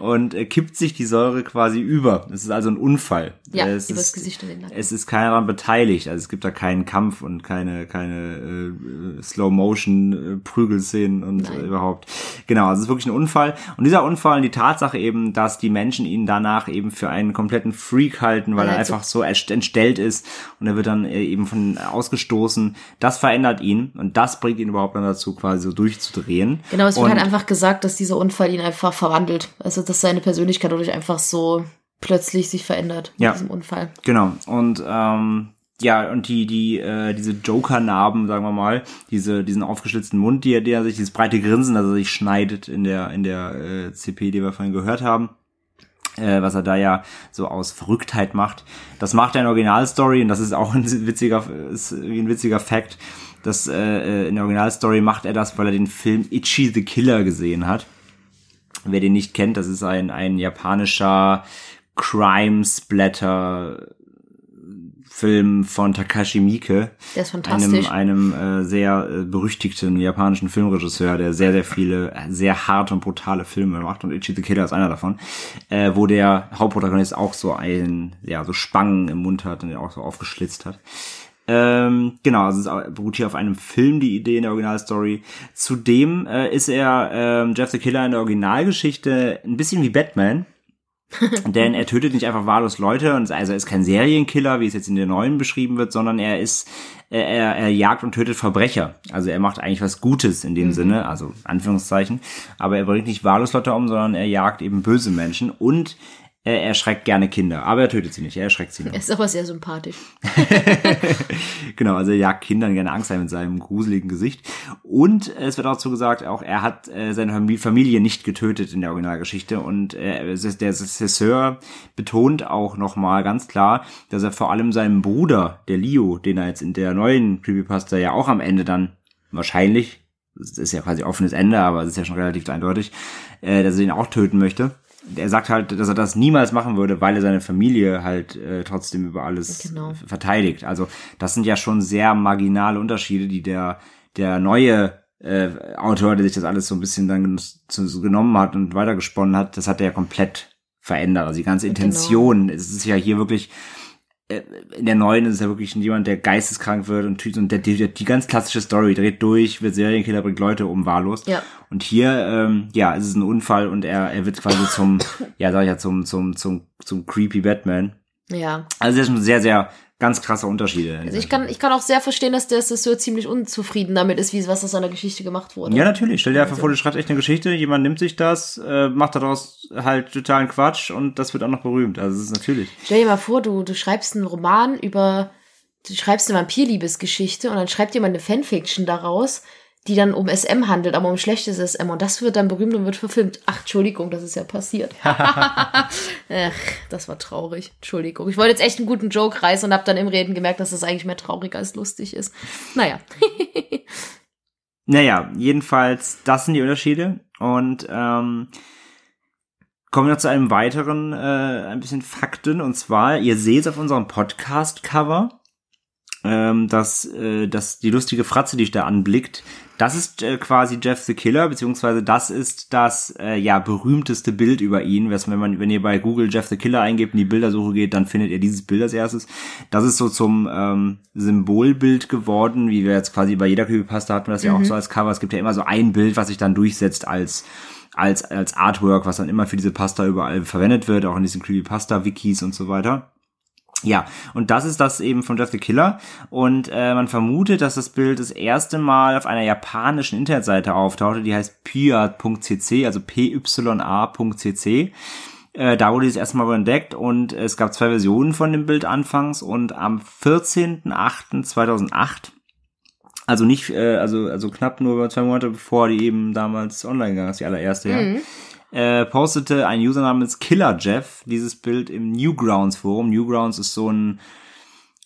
Und äh, kippt sich die Säure quasi über. Es ist also ein Unfall. Ja, es übers ist, Gesicht und den Nacken. es ist keiner daran beteiligt. Also es gibt da keinen Kampf und keine, keine äh, Slow-Motion-Prügelszenen und Nein. überhaupt. Genau, also es ist wirklich ein Unfall. Und dieser Unfall und die Tatsache eben, dass die Menschen ihn danach eben für einen kompletten Freak halten, weil Weil er einfach so entstellt ist und er wird dann äh, eben von ausgestoßen. Das verändert ihn und das bringt ihn überhaupt dann dazu, quasi so durchzudrehen. Genau, es wird und, halt einfach gesagt, dass dieser Unfall ihn einfach verwandelt. Also, dass seine Persönlichkeit dadurch einfach so plötzlich sich verändert Ja. diesem Unfall. Genau. Und ähm, ja, und die, die, äh, diese Joker-Narben, sagen wir mal, diese, diesen aufgeschlitzten Mund, die er, der sich, dieses breite Grinsen, das er sich schneidet in der, in der äh, CP, die wir vorhin gehört haben, äh, was er da ja so aus Verrücktheit macht. Das macht er in Originalstory und das ist auch ein witziger, ist ein witziger Fact. dass äh, in der Originalstory macht er das, weil er den Film Itchy the Killer gesehen hat. Wer den nicht kennt, das ist ein, ein japanischer Crime-Splatter Film von Takashi Miike. Der ist fantastisch. Einem, einem äh, sehr äh, berüchtigten japanischen Filmregisseur, der sehr, sehr viele, äh, sehr harte und brutale Filme macht. Und Ichi the Killer ist einer davon. Äh, wo der Hauptprotagonist auch so einen, ja, so Spangen im Mund hat und den auch so aufgeschlitzt hat. Ähm, genau, also es beruht hier auf einem Film, die Idee in der Originalstory. Zudem äh, ist er ähm, Jeff the Killer in der Originalgeschichte ein bisschen wie Batman. Denn er tötet nicht einfach wahllos Leute und also er ist kein Serienkiller, wie es jetzt in der neuen beschrieben wird, sondern er ist, er, er, er jagt und tötet Verbrecher. Also er macht eigentlich was Gutes in dem Sinne, also Anführungszeichen. Aber er bringt nicht wahllos Leute um, sondern er jagt eben böse Menschen und er erschreckt gerne Kinder. Aber er tötet sie nicht, er erschreckt sie nur. Er ist aber sehr sympathisch. Genau, also er jagt Kindern gerne Angst ein mit seinem gruseligen Gesicht. Und es wird auch so gesagt, auch er hat äh, seine Famili- Familie nicht getötet in der Originalgeschichte. Und äh, der Cesseur betont auch nochmal ganz klar, dass er vor allem seinem Bruder, der Leo, den er jetzt in der neuen Creepypasta ja auch am Ende dann wahrscheinlich, das ist ja quasi offenes Ende, aber es ist ja schon relativ eindeutig, äh, dass er ihn auch töten möchte. Er sagt halt, dass er das niemals machen würde, weil er seine Familie halt äh, trotzdem über alles Genau. verteidigt. Also das sind ja schon sehr marginale Unterschiede, die der der neue äh, Autor, der sich das alles so ein bisschen dann zu, genommen hat und weitergesponnen hat, das hat er ja komplett verändert. Also die ganze Intention, es ist ja hier wirklich in der neuen ist es ja wirklich jemand, der geisteskrank wird und, und der, die, die ganz klassische Story dreht durch, wird Serienkiller, bringt Leute um, wahllos. Ja. Und hier, ähm, ja, es ist ein Unfall und er, er wird quasi zum, ja, sag ich ja, zum, zum, zum, zum creepy Batman. Ja. Also das sind sehr, sehr ganz krasse Unterschiede. Also ich kann, ich kann auch sehr verstehen, dass der Assesseur ziemlich unzufrieden damit ist, wie was aus seiner Geschichte gemacht wurde. Ja, natürlich. Stell dir einfach Also- vor, du schreibst echt eine Geschichte, jemand nimmt sich das, äh, macht daraus halt totalen Quatsch und das wird auch noch berühmt. Also das ist natürlich. Stell dir mal vor, du, du schreibst einen Roman über du schreibst eine Vampirliebesgeschichte und dann schreibt jemand eine Fanfiction daraus, die dann um SM handelt, aber um schlechtes SM und das wird dann berühmt und wird verfilmt. Ach, Entschuldigung, das ist ja passiert. Ach, das war traurig. Entschuldigung. Ich wollte jetzt echt einen guten Joke reißen und habe dann im Reden gemerkt, dass das eigentlich mehr traurig als lustig ist. Naja. Naja, jedenfalls, das sind die Unterschiede. Und ähm, kommen wir noch zu einem weiteren, äh, ein bisschen Fakten. Und zwar, ihr seht auf unserem Podcast-Cover, ähm, dass, äh, dass die lustige Fratze, die ich da anblickt, das ist äh, quasi Jeff the Killer, beziehungsweise das ist das äh, ja berühmteste Bild über ihn. Was, wenn man, wenn ihr bei Google Jeff the Killer eingebt und die Bildersuche geht, dann findet ihr dieses Bild als erstes. Das ist so zum ähm, Symbolbild geworden, wie wir jetzt quasi bei jeder Creepypasta hatten wir das ja auch so als Cover. Es gibt ja immer so ein Bild, was sich dann durchsetzt als als als Artwork, was dann immer für diese Pasta überall verwendet wird, auch in diesen Creepypasta-Wikis und so weiter. Ja, und das ist das eben von Jeff the Killer. Und äh, man vermutet, dass das Bild das erste Mal auf einer japanischen Internetseite auftauchte, die heißt pya.cc, also pya.cc. Äh, da wurde es erstmal entdeckt und es gab zwei Versionen von dem Bild anfangs und am 14.08.2008 also nicht, äh, also, also knapp nur über zwei Monate bevor die eben damals online gegangen ist, die allererste, ja äh, postete ein User namens Killer Jeff dieses Bild im Newgrounds Forum. Newgrounds ist so ein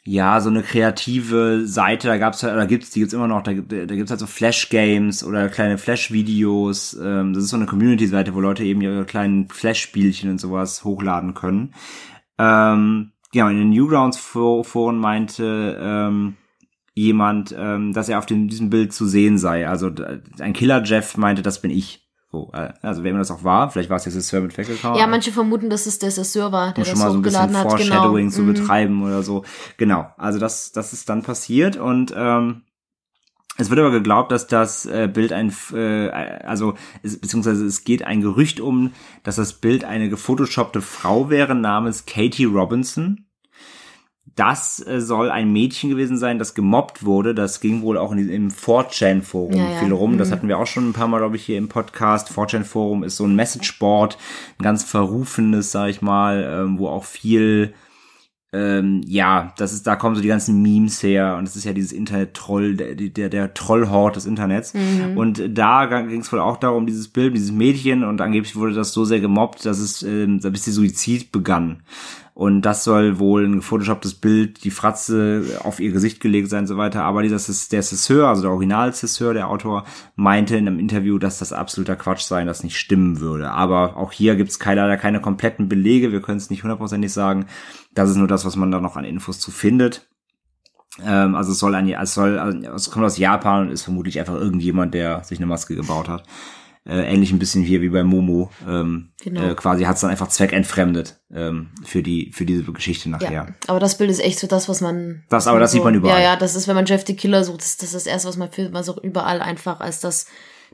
ja, so eine kreative Seite, da gab's halt, oder gibt's, die gibt's immer noch, da, da gibt's halt so Flash-Games oder kleine Flash-Videos, ähm, das ist so eine Community-Seite, wo Leute eben ihre kleinen Flash-Spielchen und sowas hochladen können. Ähm, ja, in den Newgrounds-Foren meinte ähm, jemand, ähm, dass er auf dem, diesem Bild zu sehen sei. Also ein Killer Jeff meinte, das bin ich. So, äh, also wenn man das auch war, vielleicht war es jetzt der Sir mit Fackelkauer. Ja, manche vermuten, dass es der Sasseur war, der um schon das mal so ein bisschen hat. Foreshadowing Genau. zu Mhm. betreiben oder so. Genau, also das, das ist dann passiert und ähm, es wird aber geglaubt, dass das äh, Bild ein, äh, also es, beziehungsweise es geht ein Gerücht um, dass das Bild eine gefotoshoppte Frau wäre namens Katie Robinson. Das äh, soll ein Mädchen gewesen sein, das gemobbt wurde. Das ging wohl auch in, im 4chan-Forum Ja, ja. viel rum. Das Mhm. hatten wir auch schon ein paar Mal, glaube ich, hier im Podcast. 4chan-Forum ist so ein Messageboard, ein ganz verrufenes, sag ich mal, ähm, wo auch viel ähm, ja, das ist, da kommen so die ganzen Memes her und es ist ja dieses Internet-Troll, der, der, der Trollhort des Internets. Mhm. Und da ging es wohl auch darum, dieses Bild, dieses Mädchen und angeblich wurde das so sehr gemobbt, dass es, ähm, bis die Suizid begann. Und das soll wohl ein gefotoshopptes Bild, die Fratze auf ihr Gesicht gelegt sein und so weiter. Aber dieser, der Cesseur, also der Original-Cesseur, der Autor, meinte in einem Interview, dass das absoluter Quatsch sei und das nicht stimmen würde. Aber auch hier gibt es keine, leider keine kompletten Belege. Wir können es nicht hundertprozentig sagen. Das ist nur das, was man da noch an Infos zu findet. Ähm, also es soll ein, es soll, also es kommt aus Japan und ist vermutlich einfach irgendjemand, der sich eine Maske gebaut hat. Äh, ähnlich ein bisschen hier wie bei Momo. Ähm, Genau. äh, quasi hat es dann einfach zweckentfremdet ähm, für die für diese Geschichte nachher. Ja, aber das Bild ist echt so das, was man. Das- was aber das so, sieht man überall. Ja, ja, das ist, wenn man Jeff the Killer sucht, das, das ist das erste, was man findet, man so überall einfach als das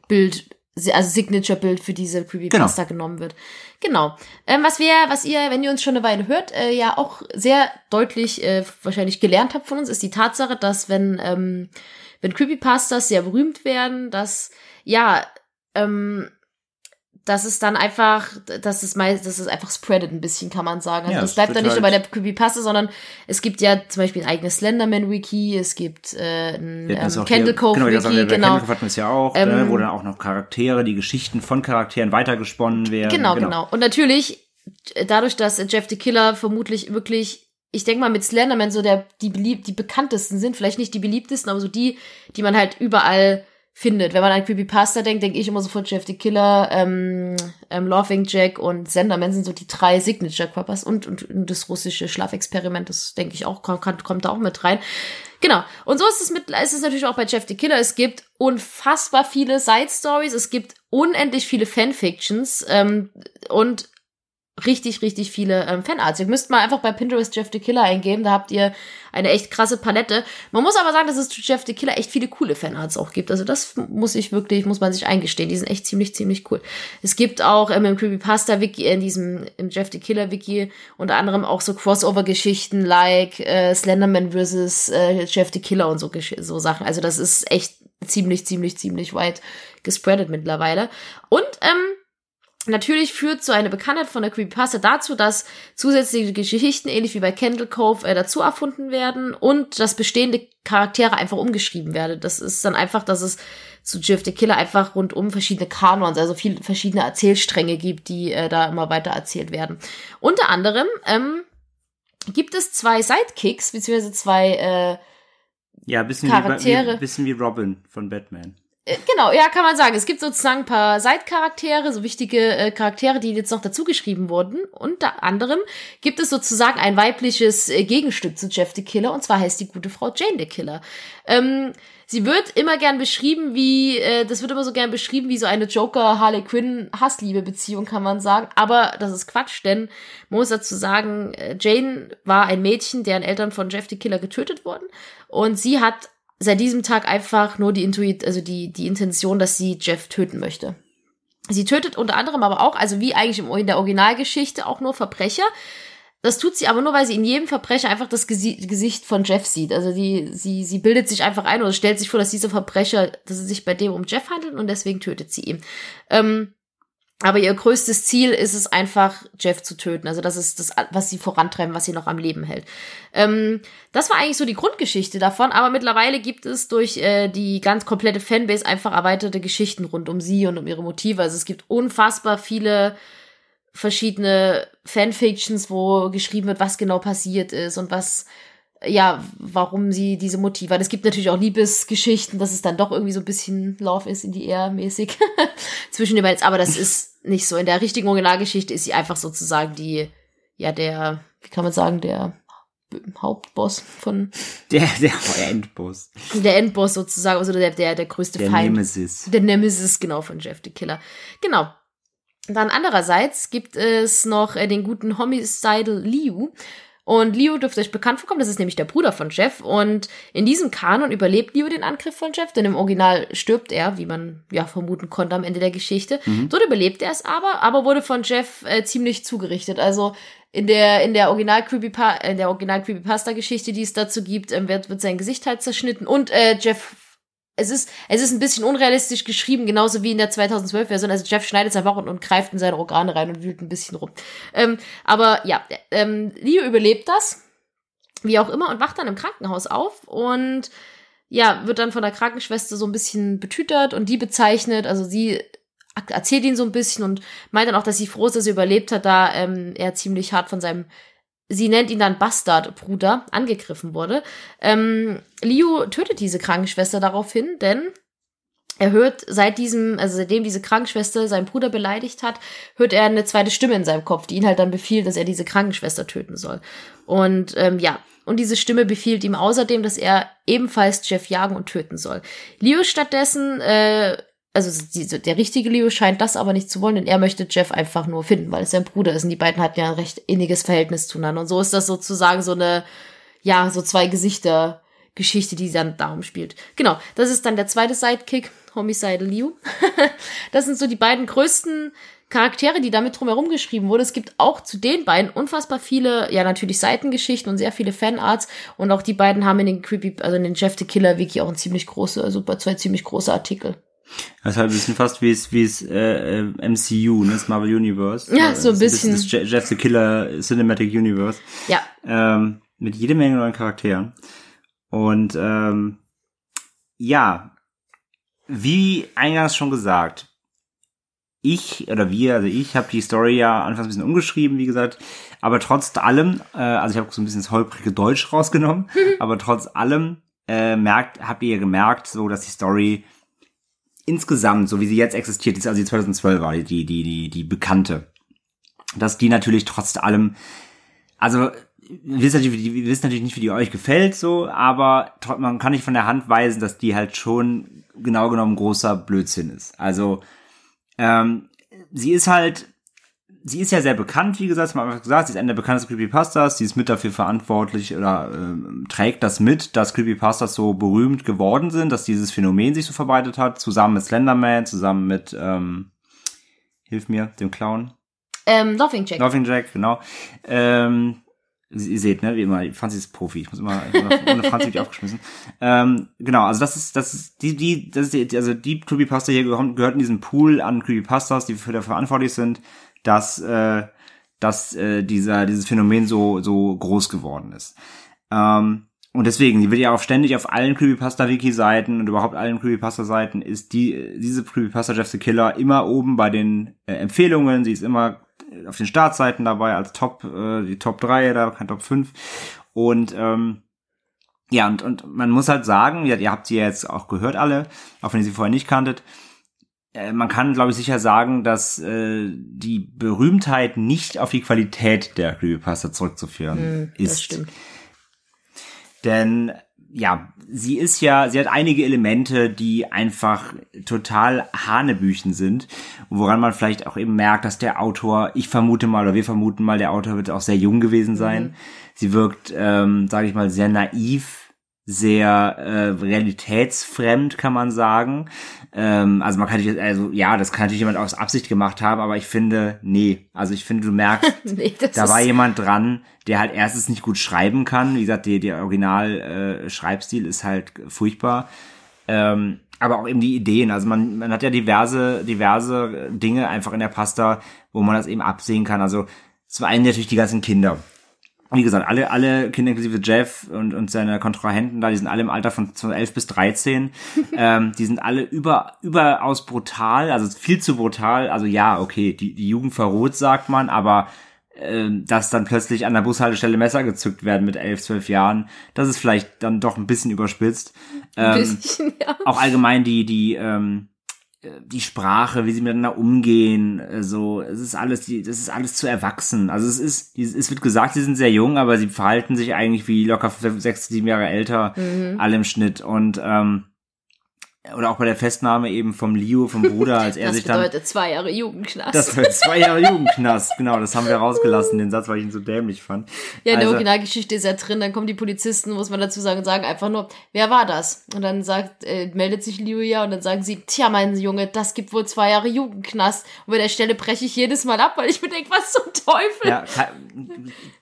Bild, also Signature-Bild für diese Creepypasta genommen wird. Genau. Ähm, was wir, was ihr, wenn ihr uns schon eine Weile hört, äh, ja auch sehr deutlich äh, wahrscheinlich gelernt habt von uns, ist die Tatsache, dass wenn, ähm, wenn Creepypastas sehr berühmt werden, dass, ja, ähm, dass es dann einfach, dass es meist, dass es einfach spreadet ein bisschen, kann man sagen. Also Ja, das bleibt dann nicht halt- nur bei der Creepypasta, sondern es gibt ja zum Beispiel ein eigenes Slenderman-Wiki, es gibt äh, ein ähm, Candle genau, haben wir bei genau. Candle Cove hatten wir es ja auch, Ähm, ne, wo dann auch noch Charaktere, die Geschichten von Charakteren weitergesponnen werden. Genau, genau. Und natürlich, äh, dadurch, dass Jeff the Killer vermutlich wirklich, ich denke mal mit Slenderman so der, die beliebt, die bekanntesten sind, vielleicht nicht die beliebtesten, aber so die, die man halt überall findet. Wenn man an Creepypasta denkt, denke ich immer sofort Jeff the Killer, ähm, ähm, Laughing Jack und Senderman sind so die drei Signature-Körpers und, und, und das russische Schlafexperiment, das denke ich auch, kommt, kommt da auch mit rein. Genau. Und so ist es mit, ist es natürlich auch bei Jeff the Killer. Es gibt unfassbar viele Side Stories. Es gibt unendlich viele Fanfictions ähm, und richtig, richtig viele ähm, Fanarts. Ihr müsst mal einfach bei Pinterest Jeff the Killer eingeben. Da habt ihr eine echt krasse Palette. Man muss aber sagen, dass es zu Jeff the Killer echt viele coole Fanarts auch gibt. Also das muss ich wirklich, muss man sich eingestehen. Die sind echt ziemlich, ziemlich cool. Es gibt auch ähm, im Creepypasta-Wiki, in diesem, im Jeff the Killer-Wiki, unter anderem auch so Crossover-Geschichten like äh, Slenderman vs. Äh, Jeff the Killer und so, so Sachen. Also das ist echt ziemlich, ziemlich, ziemlich weit gespreadet mittlerweile. Und, ähm, Natürlich führt so eine Bekanntheit von der Creepypasta dazu, dass zusätzliche Geschichten, ähnlich wie bei Candle Cove, äh, dazu erfunden werden und dass bestehende Charaktere einfach umgeschrieben werden. Das ist dann einfach, dass es zu Jeff the Killer einfach rundum verschiedene Kanons, also viele verschiedene Erzählstränge gibt, die äh, da immer weiter erzählt werden. Unter anderem ähm, gibt es zwei Sidekicks, beziehungsweise zwei äh, Ja, bisschen Charaktere. wie, wie, bisschen wie Robin von Batman. Äh, Genau, ja, kann man sagen. Es gibt sozusagen ein paar Side-Charaktere, so wichtige äh, Charaktere, die jetzt noch dazugeschrieben wurden. Unter anderem gibt es sozusagen ein weibliches äh, Gegenstück zu Jeff the Killer, und zwar heißt die gute Frau Jane the Killer. Ähm, sie wird immer gern beschrieben wie, äh, das wird immer so gern beschrieben wie so eine Joker-Harley Quinn-Hassliebe-Beziehung, kann man sagen. Aber das ist Quatsch, denn man muss dazu sagen, äh, Jane war ein Mädchen, deren Eltern von Jeff the Killer getötet wurden. Und sie hat seit diesem Tag einfach nur die Intuit, also die, die Intention, dass sie Jeff töten möchte. Sie tötet unter anderem aber auch, also wie eigentlich in der Originalgeschichte, auch nur Verbrecher. Das tut sie aber nur, weil sie in jedem Verbrecher einfach das Gesi Gesicht von Jeff sieht. Also die, sie, sie bildet sich einfach ein oder stellt sich vor, dass dieser Verbrecher, dass es sich bei dem um Jeff handelt und deswegen tötet sie ihn. Ähm, aber ihr größtes Ziel ist es einfach, Jeff zu töten. Also das ist das, was sie vorantreiben, was sie noch am Leben hält. Ähm, das war eigentlich so die Grundgeschichte davon, aber mittlerweile gibt es durch äh, die ganz komplette Fanbase einfach erweiterte Geschichten rund um sie und um ihre Motive. Also es gibt unfassbar viele verschiedene Fanfictions, wo geschrieben wird, was genau passiert ist und was ja, warum sie diese Motive hat. Es gibt natürlich auch Liebesgeschichten, dass es dann doch irgendwie so ein bisschen Love ist in die Air mäßig zwischen den beiden. Aber das ist nicht so. In der richtigen Originalgeschichte ist sie einfach sozusagen die, ja, der, wie kann man sagen, der Hauptboss von, Der, der Endboss. der Endboss sozusagen, also der, der, der größte Der Feind. Nemesis. Der Nemesis, genau, von Jeff the Killer. Genau. Dann andererseits gibt es noch äh, den guten Homicidal Liu. Und Liu dürfte euch bekannt vorkommen, das ist nämlich der Bruder von Jeff. Und in diesem Kanon überlebt Liu den Angriff von Jeff, denn im Original stirbt er, wie man ja vermuten konnte am Ende der Geschichte. Dort überlebt er es aber, aber wurde von Jeff äh, ziemlich zugerichtet. Also in der in der Original Creepypa in der Original Creepypasta Geschichte, die es dazu gibt, ähm, wird wird sein Gesicht halt zerschnitten und äh, Jeff es ist, es ist ein bisschen unrealistisch geschrieben, genauso wie in der 2012-Version. Also Jeff schneidet es einfach und, und greift in seine Organe rein und wühlt ein bisschen rum. Ähm, aber ja, ähm, Leo überlebt das, wie auch immer, und wacht dann im Krankenhaus auf und ja, wird dann von der Krankenschwester so ein bisschen betütert und die bezeichnet, also sie erzählt ihn so ein bisschen und meint dann auch, dass sie froh ist, dass er überlebt hat, da ähm, er ziemlich hart von seinem sie nennt ihn dann Bastardbruder, angegriffen wurde. Ähm, Liu tötet diese Krankenschwester daraufhin, denn er hört seit diesem, also seitdem diese Krankenschwester seinen Bruder beleidigt hat, hört er eine zweite Stimme in seinem Kopf, die ihn halt dann befiehlt, dass er diese Krankenschwester töten soll. Und ähm, ja, und diese Stimme befiehlt ihm außerdem, dass er ebenfalls Jeff jagen und töten soll. Leo stattdessen äh, also die, der richtige Leo scheint das aber nicht zu wollen, denn er möchte Jeff einfach nur finden, weil es sein Bruder ist und die beiden hatten ja ein recht inniges Verhältnis zueinander. Und so ist das sozusagen so eine, ja, so zwei Gesichter Geschichte, die dann darum spielt. Genau, das ist dann der zweite Sidekick, Homicidal Leo. das sind so die beiden größten Charaktere, die damit drumherum geschrieben wurde. Es gibt auch zu den beiden unfassbar viele, ja natürlich Seitengeschichten und sehr viele Fanarts und auch die beiden haben in den Creepy, also in den Jeff the Killer Wiki auch ein ziemlich große, also zwei ziemlich große Artikel. Das ist halt ein bisschen fast wie es, wie es äh, äh, MCU, ne, das Marvel Universe. Ja, so ein das bisschen. Das Je- Jeff the Killer Cinematic Universe. Ja, Ähm, mit jede Menge neuen Charakteren. Und ähm, ja, wie eingangs schon gesagt, ich oder wir, also ich habe die Story ja anfangs ein bisschen umgeschrieben, wie gesagt, aber trotz allem, äh, also ich habe so ein bisschen das holprige Deutsch rausgenommen, aber trotz allem äh, merkt, habt ihr gemerkt, so dass die Story insgesamt, so wie sie jetzt existiert, ist also die 2012 war, die, die, die, die bekannte, dass die natürlich trotz allem, also wir wissen natürlich, wir wissen natürlich nicht, wie die euch gefällt, so, aber man kann nicht von der Hand weisen, dass die halt schon genau genommen großer Blödsinn ist. Also ähm, sie ist halt, sie ist ja sehr bekannt, wie gesagt, haben wir einfach gesagt, sie ist eine der bekanntesten Creepypastas, sie ist mit dafür verantwortlich oder ähm, trägt das mit, dass Creepypastas so berühmt geworden sind, dass dieses Phänomen sich so verbreitet hat, zusammen mit Slenderman, zusammen mit, ähm, hilf mir, dem Clown. ähm, Laughing Jack. Laughing Jack, genau. Ähm, Ihr seht, ne, wie immer, Franzi ist Profi. Ich muss immer, ohne Franzi bin ich aufgeschmissen. Ähm, genau, also das ist, das ist, die, die, das ist die, also die Creepypasta hier gehört, gehört in diesen Pool an Creepypastas, die für dafür verantwortlich sind, dass, äh, dass äh, dieser, dieses Phänomen so, so groß geworden ist. Ähm, und deswegen, die wird ja auch ständig auf allen Creepypasta-Wiki-Seiten und überhaupt allen Creepypasta-Seiten ist die, diese Creepypasta Jeff the Killer immer oben bei den äh, Empfehlungen. Sie ist immer auf den Startseiten dabei als Top, äh, die Top 3 oder kein Top 5. Und ähm, ja, und, und man muss halt sagen, ja, ihr habt sie ja jetzt auch gehört alle, auch wenn ihr sie vorher nicht kanntet. Äh, man kann, glaube ich, sicher sagen, dass äh, die Berühmtheit nicht auf die Qualität der Creepypasta zurückzuführen Hm, ist. Das stimmt. Denn ja, sie ist ja, sie hat einige Elemente, die einfach total Hanebüchen sind, woran man vielleicht auch eben merkt, dass der Autor, ich vermute mal oder wir vermuten mal, der Autor wird auch sehr jung gewesen sein. Sie wirkt, ähm, sage ich mal, sehr naiv, sehr äh, realitätsfremd, kann man sagen. Ähm, also man kann nicht, also ja, das kann natürlich jemand aus Absicht gemacht haben, aber ich finde, nee, also ich finde, du merkst, Nee, da war jemand dran, der halt erstens nicht gut schreiben kann. Wie gesagt, der, der Original-Schreibstil ist halt furchtbar. Ähm, aber auch eben die Ideen. Also man, man hat ja diverse, diverse Dinge einfach in der Pasta, wo man das eben absehen kann. Also zum einen natürlich die ganzen Kinder. Wie gesagt, alle, alle Kinder inklusive Jeff und, und seine Kontrahenten da, die sind alle im Alter von, von 11 bis 13. ähm, die sind alle über, überaus brutal, also viel zu brutal. Also ja, okay, die, die Jugend verroht, sagt man, aber ähm, dass dann plötzlich an der Bushaltestelle Messer gezückt werden mit 11, 12 Jahren, das ist vielleicht dann doch ein bisschen überspitzt. ein Ähm, bisschen, ja. auch allgemein die, die, ähm, äh, die Sprache, wie sie miteinander umgehen, äh, so, es ist alles, die, das ist alles zu erwachsen. Also es ist, es wird gesagt, sie sind sehr jung, aber sie verhalten sich eigentlich wie locker sechs, sieben Jahre älter, alle im Schnitt und, ähm, oder auch bei der Festnahme eben vom Leo, vom Bruder, als er Das sich dann bedeutet zwei Jahre Jugendknast. das war zwei Jahre Jugendknast, genau, das haben wir rausgelassen, den Satz, weil ich ihn so dämlich fand. Ja, in der Also- Originalgeschichte ist ja drin, dann kommen die Polizisten, muss man dazu sagen, sagen einfach nur, wer war das? Und dann sagt, äh, meldet sich Liu ja und dann sagen sie, tja, mein Junge, das gibt wohl zwei Jahre Jugendknast. Und bei der Stelle breche ich jedes Mal ab, weil ich mir denke, was zum Teufel? Ja, ke-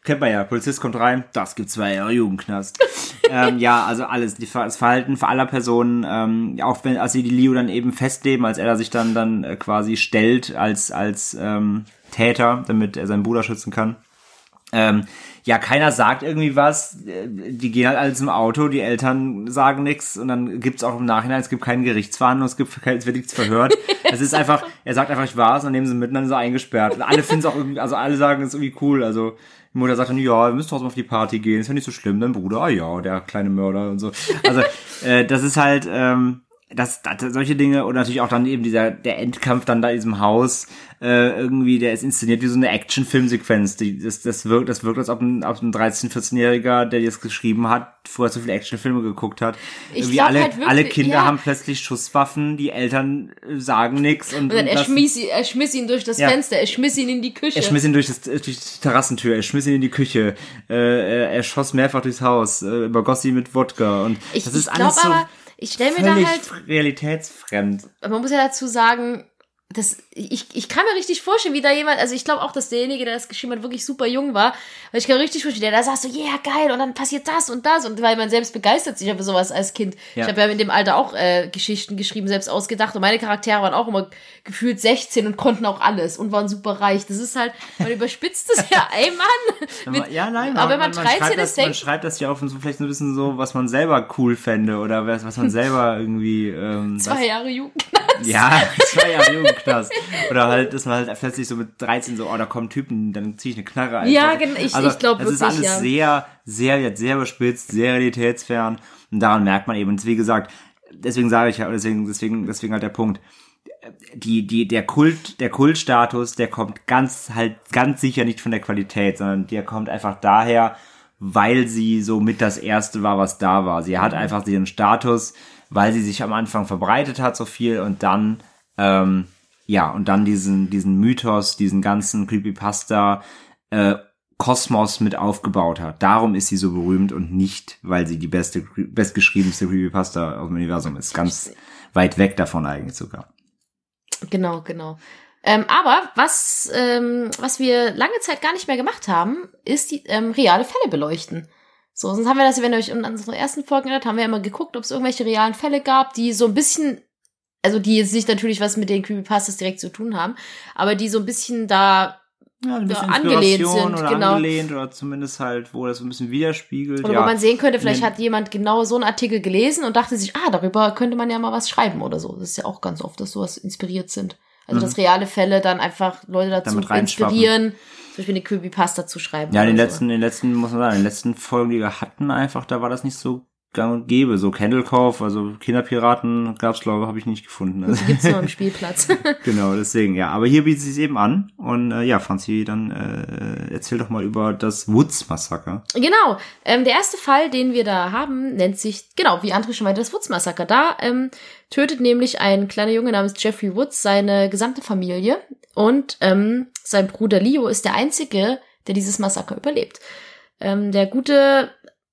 kennt man ja. Polizist kommt rein, das gibt zwei Jahre Jugendknast. ähm, ja, also alles, das Verhalten für aller Personen, ähm, ja, auch wenn, als sie die Leo dann eben festleben, als er da sich dann dann äh, quasi stellt als als ähm, Täter, damit er seinen Bruder schützen kann. Ähm, ja, keiner sagt irgendwie was. Äh, Die gehen halt alles im Auto, die Eltern sagen nichts und dann gibt's auch im Nachhinein, es gibt keine Gerichtsverhandlung, es gibt kein, es wird nichts verhört. Es ist einfach, er sagt einfach, ich war's und nehmen sie mit und dann ist er eingesperrt. Und alle finden es auch irgendwie, also alle sagen, es ist irgendwie cool. Also die Mutter sagt dann, ja, wir müssen trotzdem auf die Party gehen, ist ja nicht so schlimm, dein Bruder, ah ja, der kleine Mörder und so. Also äh, das ist halt, ähm, das, das solche Dinge und natürlich auch dann eben dieser der Endkampf dann da in diesem Haus äh, irgendwie der ist inszeniert wie so eine Action-Filmsequenz die das das wirkt das wirkt als ob ein, ob ein 13 14-jähriger der das geschrieben hat vorher so viele Actionfilme geguckt hat Ich irgendwie glaub alle halt wirklich, alle Kinder ja. haben plötzlich Schusswaffen die Eltern äh, sagen nichts und, Und dann und er schmiss, ihn, er schmiss ihn durch das Ja. Fenster, er schmiss ihn in die Küche. er schmiss ihn durch, das, durch die Terrassentür, er schmiss ihn in die Küche, äh, er, er schoss mehrfach durchs Haus, äh, übergoss ihn mit Wodka und ich das ist alles so aber, ich stelle mir da halt realitätsfremd. man muss ja dazu sagen, das, ich, ich kann mir richtig vorstellen, wie da jemand, also ich glaube auch, dass derjenige, der das geschrieben hat, wirklich super jung war. Weil ich kann mir richtig vorstellen, der da sagt so, yeah, geil, und dann passiert das und das. Und weil man selbst begeistert sich ja für sowas als Kind. Ja. Ich habe ja in dem Alter auch äh, Geschichten geschrieben, selbst ausgedacht. Und meine Charaktere waren auch immer gefühlt 16 und konnten auch alles und waren super reich. Das ist halt, man überspitzt es ja, ey Mann. Mit, ja, nein, aber wenn man 13 schreibt ist, das, man denkt, schreibt das ja auf so vielleicht so ein bisschen so, was man selber cool fände oder was, was man selber irgendwie ähm, zwei was, Jahre Jugend. ja, zwei Jahre Jugendknast. Oder halt, dass man halt plötzlich so mit 13 so, oh, da kommen Typen, dann ziehe ich eine Knarre ein. Ja, genau, ich- ich glaub Das ist wirklich, alles ja. sehr, sehr, jetzt sehr überspitzt, sehr realitätsfern. Und daran merkt man eben, und wie gesagt, deswegen sage ich ja, deswegen, deswegen, deswegen halt der Punkt. Die, die, der Kult, der Kultstatus, der kommt ganz, halt, ganz sicher nicht von der Qualität, sondern der kommt einfach daher, weil sie so mit das erste war, was da war. Sie hat einfach ihren Status, weil sie sich am Anfang verbreitet hat so viel und dann ähm, ja und dann diesen diesen Mythos, diesen ganzen Creepypasta äh, Kosmos mit aufgebaut hat. Darum ist sie so berühmt und nicht, weil sie die beste bestgeschriebenste Creepypasta aus dem Universum ist. Ganz weit weg davon eigentlich sogar. Genau, genau. Ähm, aber was, ähm, was wir lange Zeit gar nicht mehr gemacht haben, ist die ähm, reale Fälle beleuchten. So, sonst haben wir das, wenn ihr euch in unseren ersten Folgen erinnert, haben wir immer geguckt, ob es irgendwelche realen Fälle gab, die so ein bisschen, also die jetzt nicht natürlich was mit den Creepypastas direkt zu tun haben, aber die so ein bisschen da Ja, ein bisschen Ja, angelehnt sind, oder genau. angelehnt oder zumindest halt, wo das so ein bisschen widerspiegelt. Oder ja. wo man sehen könnte, vielleicht Nee. hat jemand genau so einen Artikel gelesen und dachte sich, ah, darüber könnte man ja mal was schreiben oder so. Das ist ja auch ganz oft, dass sowas inspiriert sind. Also, Mhm. dass reale Fälle dann einfach Leute dazu inspirieren, zum Beispiel eine Creepypasta zu schreiben. Ja, in den letzten, in den letzten, muss man sagen, in den letzten Folgen, die wir hatten, einfach, da war das nicht so gang und gäbe. So Candlekauf, also Kinderpiraten gab's, glaube ich, habe ich nicht gefunden. So. Die gibt's nur im Spielplatz. genau, deswegen, ja. Aber hier bietet sie es eben an. Und äh, ja, Franzi, dann äh, erzähl doch mal über das Woods-Massaker. Genau. Ähm, der erste Fall, den wir da haben, nennt sich, genau, wie André schon meinte, das Woods-Massaker. Da ähm, tötet nämlich ein kleiner Junge namens Jeffrey Woods seine gesamte Familie. Und ähm, sein Bruder Leo ist der Einzige, der dieses Massaker überlebt. Ähm, der Gute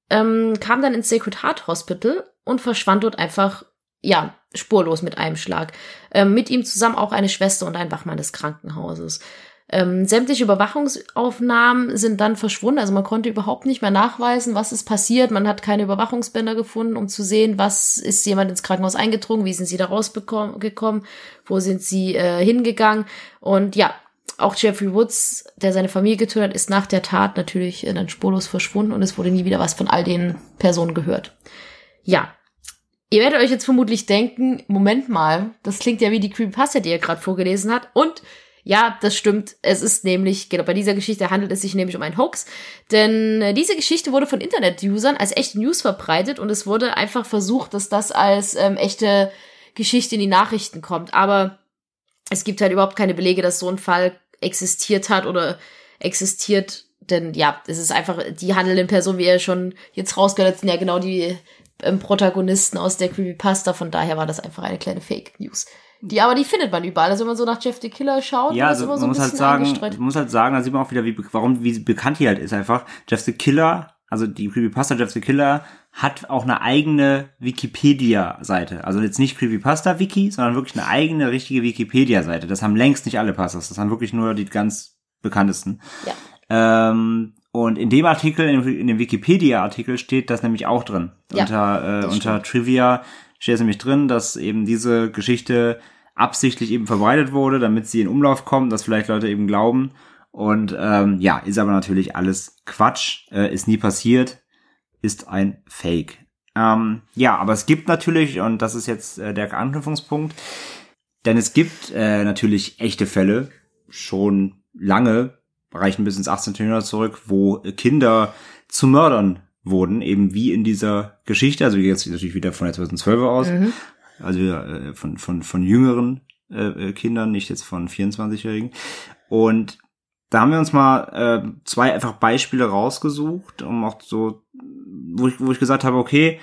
ähm, kam dann ins Sacred Heart Hospital und verschwand dort einfach, ja, spurlos mit einem Schlag. Ähm, mit ihm zusammen auch eine Schwester und ein Wachmann des Krankenhauses. Ähm, sämtliche Überwachungsaufnahmen sind dann verschwunden. Also man konnte überhaupt nicht mehr nachweisen, was ist passiert. Man hat keine Überwachungsbänder gefunden, um zu sehen, was ist jemand ins Krankenhaus eingedrungen, wie sind sie da rausgekommen, wo sind sie äh, hingegangen. Und ja, auch Jeffrey Woods, der seine Familie getötet hat, ist nach der Tat natürlich äh, dann spurlos verschwunden und es wurde nie wieder was von all den Personen gehört. Ja. Ihr werdet euch jetzt vermutlich denken, Moment mal, das klingt ja wie die Creepypasta, die ihr gerade vorgelesen hat. Und ja, das stimmt. Es ist nämlich, genau, bei dieser Geschichte handelt es sich nämlich um einen Hoax. Denn äh, diese Geschichte wurde von Internet-Usern als echte News verbreitet und es wurde einfach versucht, dass das als ähm, echte Geschichte in die Nachrichten kommt. Aber es gibt halt überhaupt keine Belege, dass so ein Fall existiert hat oder existiert. Denn ja, es ist einfach, die handelnden Personen, wie ihr schon jetzt rausgehört sind ja genau die ähm, Protagonisten aus der Creepypasta. Von daher war das einfach eine kleine Fake News. Die aber, die findet man überall. Also wenn man so nach Jeff the Killer schaut, Ja, also so man ein muss halt sagen, man muss halt sagen, da sieht man auch wieder, wie, warum, wie bekannt die halt ist einfach. Jeff the Killer, also die Creepypasta Jeff the Killer, hat auch eine eigene Wikipedia-Seite. Also jetzt nicht Creepypasta-Wiki, sondern wirklich eine eigene, richtige Wikipedia-Seite. Das haben längst nicht alle Pastas. Das haben wirklich nur die ganz bekanntesten. Ja. Ähm, und in dem Artikel, in, dem Wikipedia-Artikel steht das nämlich auch drin. Ja, unter äh, unter Trivia steht es nämlich drin, dass eben diese Geschichte absichtlich eben verbreitet wurde, damit sie in Umlauf kommt, dass vielleicht Leute eben glauben. Und ähm, ja, ist aber natürlich alles Quatsch, äh, ist nie passiert, ist ein Fake. Ähm, ja, aber es gibt natürlich, und das ist jetzt äh, der Anknüpfungspunkt, denn es gibt äh, natürlich echte Fälle, schon lange, reichen bis ins 18. Jahrhundert zurück, wo Kinder zu Mördern wurden, eben wie in dieser Geschichte, also jetzt natürlich wieder von der 2012 aus, Mhm. also äh, von, von, von jüngeren äh, äh, Kindern, nicht jetzt von 24-Jährigen. Und da haben wir uns mal äh, zwei einfach Beispiele rausgesucht, um auch so, wo ich, wo ich gesagt habe, okay,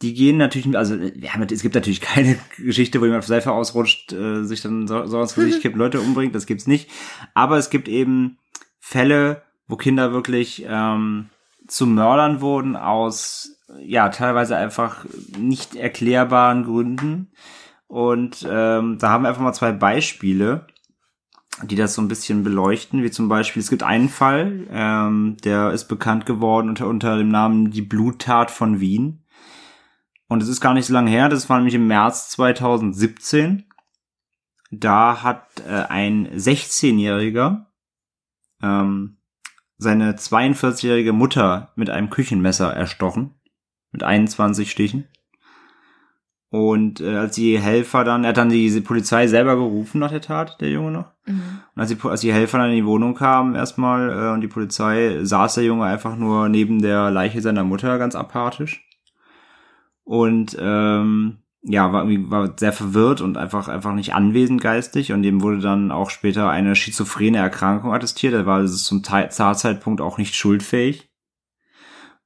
die gehen natürlich, also wir haben, es gibt natürlich keine Geschichte, wo jemand auf Seife ausrutscht, äh, sich dann so, so ins Gesicht kippt, Leute umbringt, das gibt's nicht. Aber es gibt eben Fälle, wo Kinder wirklich ähm, zu Mördern wurden aus, ja, teilweise einfach nicht erklärbaren Gründen. Und ähm, da haben wir einfach mal zwei Beispiele, die das so ein bisschen beleuchten, wie zum Beispiel, es gibt einen Fall, ähm, der ist bekannt geworden unter, unter dem Namen Die Bluttat von Wien. Und es ist gar nicht so lange her, das war nämlich im März 2017. Da hat äh, ein 16-Jähriger ähm, seine 42-jährige Mutter mit einem Küchenmesser erstochen. Mit 21 Stichen. Und äh, als die Helfer dann, er hat dann die Polizei selber gerufen nach der Tat, der Junge noch. Mhm. Und als die, als die Helfer dann in die Wohnung kamen erstmal äh, und die Polizei, saß der Junge einfach nur neben der Leiche seiner Mutter ganz apathisch. Und ähm, ja, war irgendwie war sehr verwirrt und einfach einfach nicht anwesend geistig und dem wurde dann auch später eine schizophrene Erkrankung attestiert. Er war also zum Tatzeitpunkt auch nicht schuldfähig,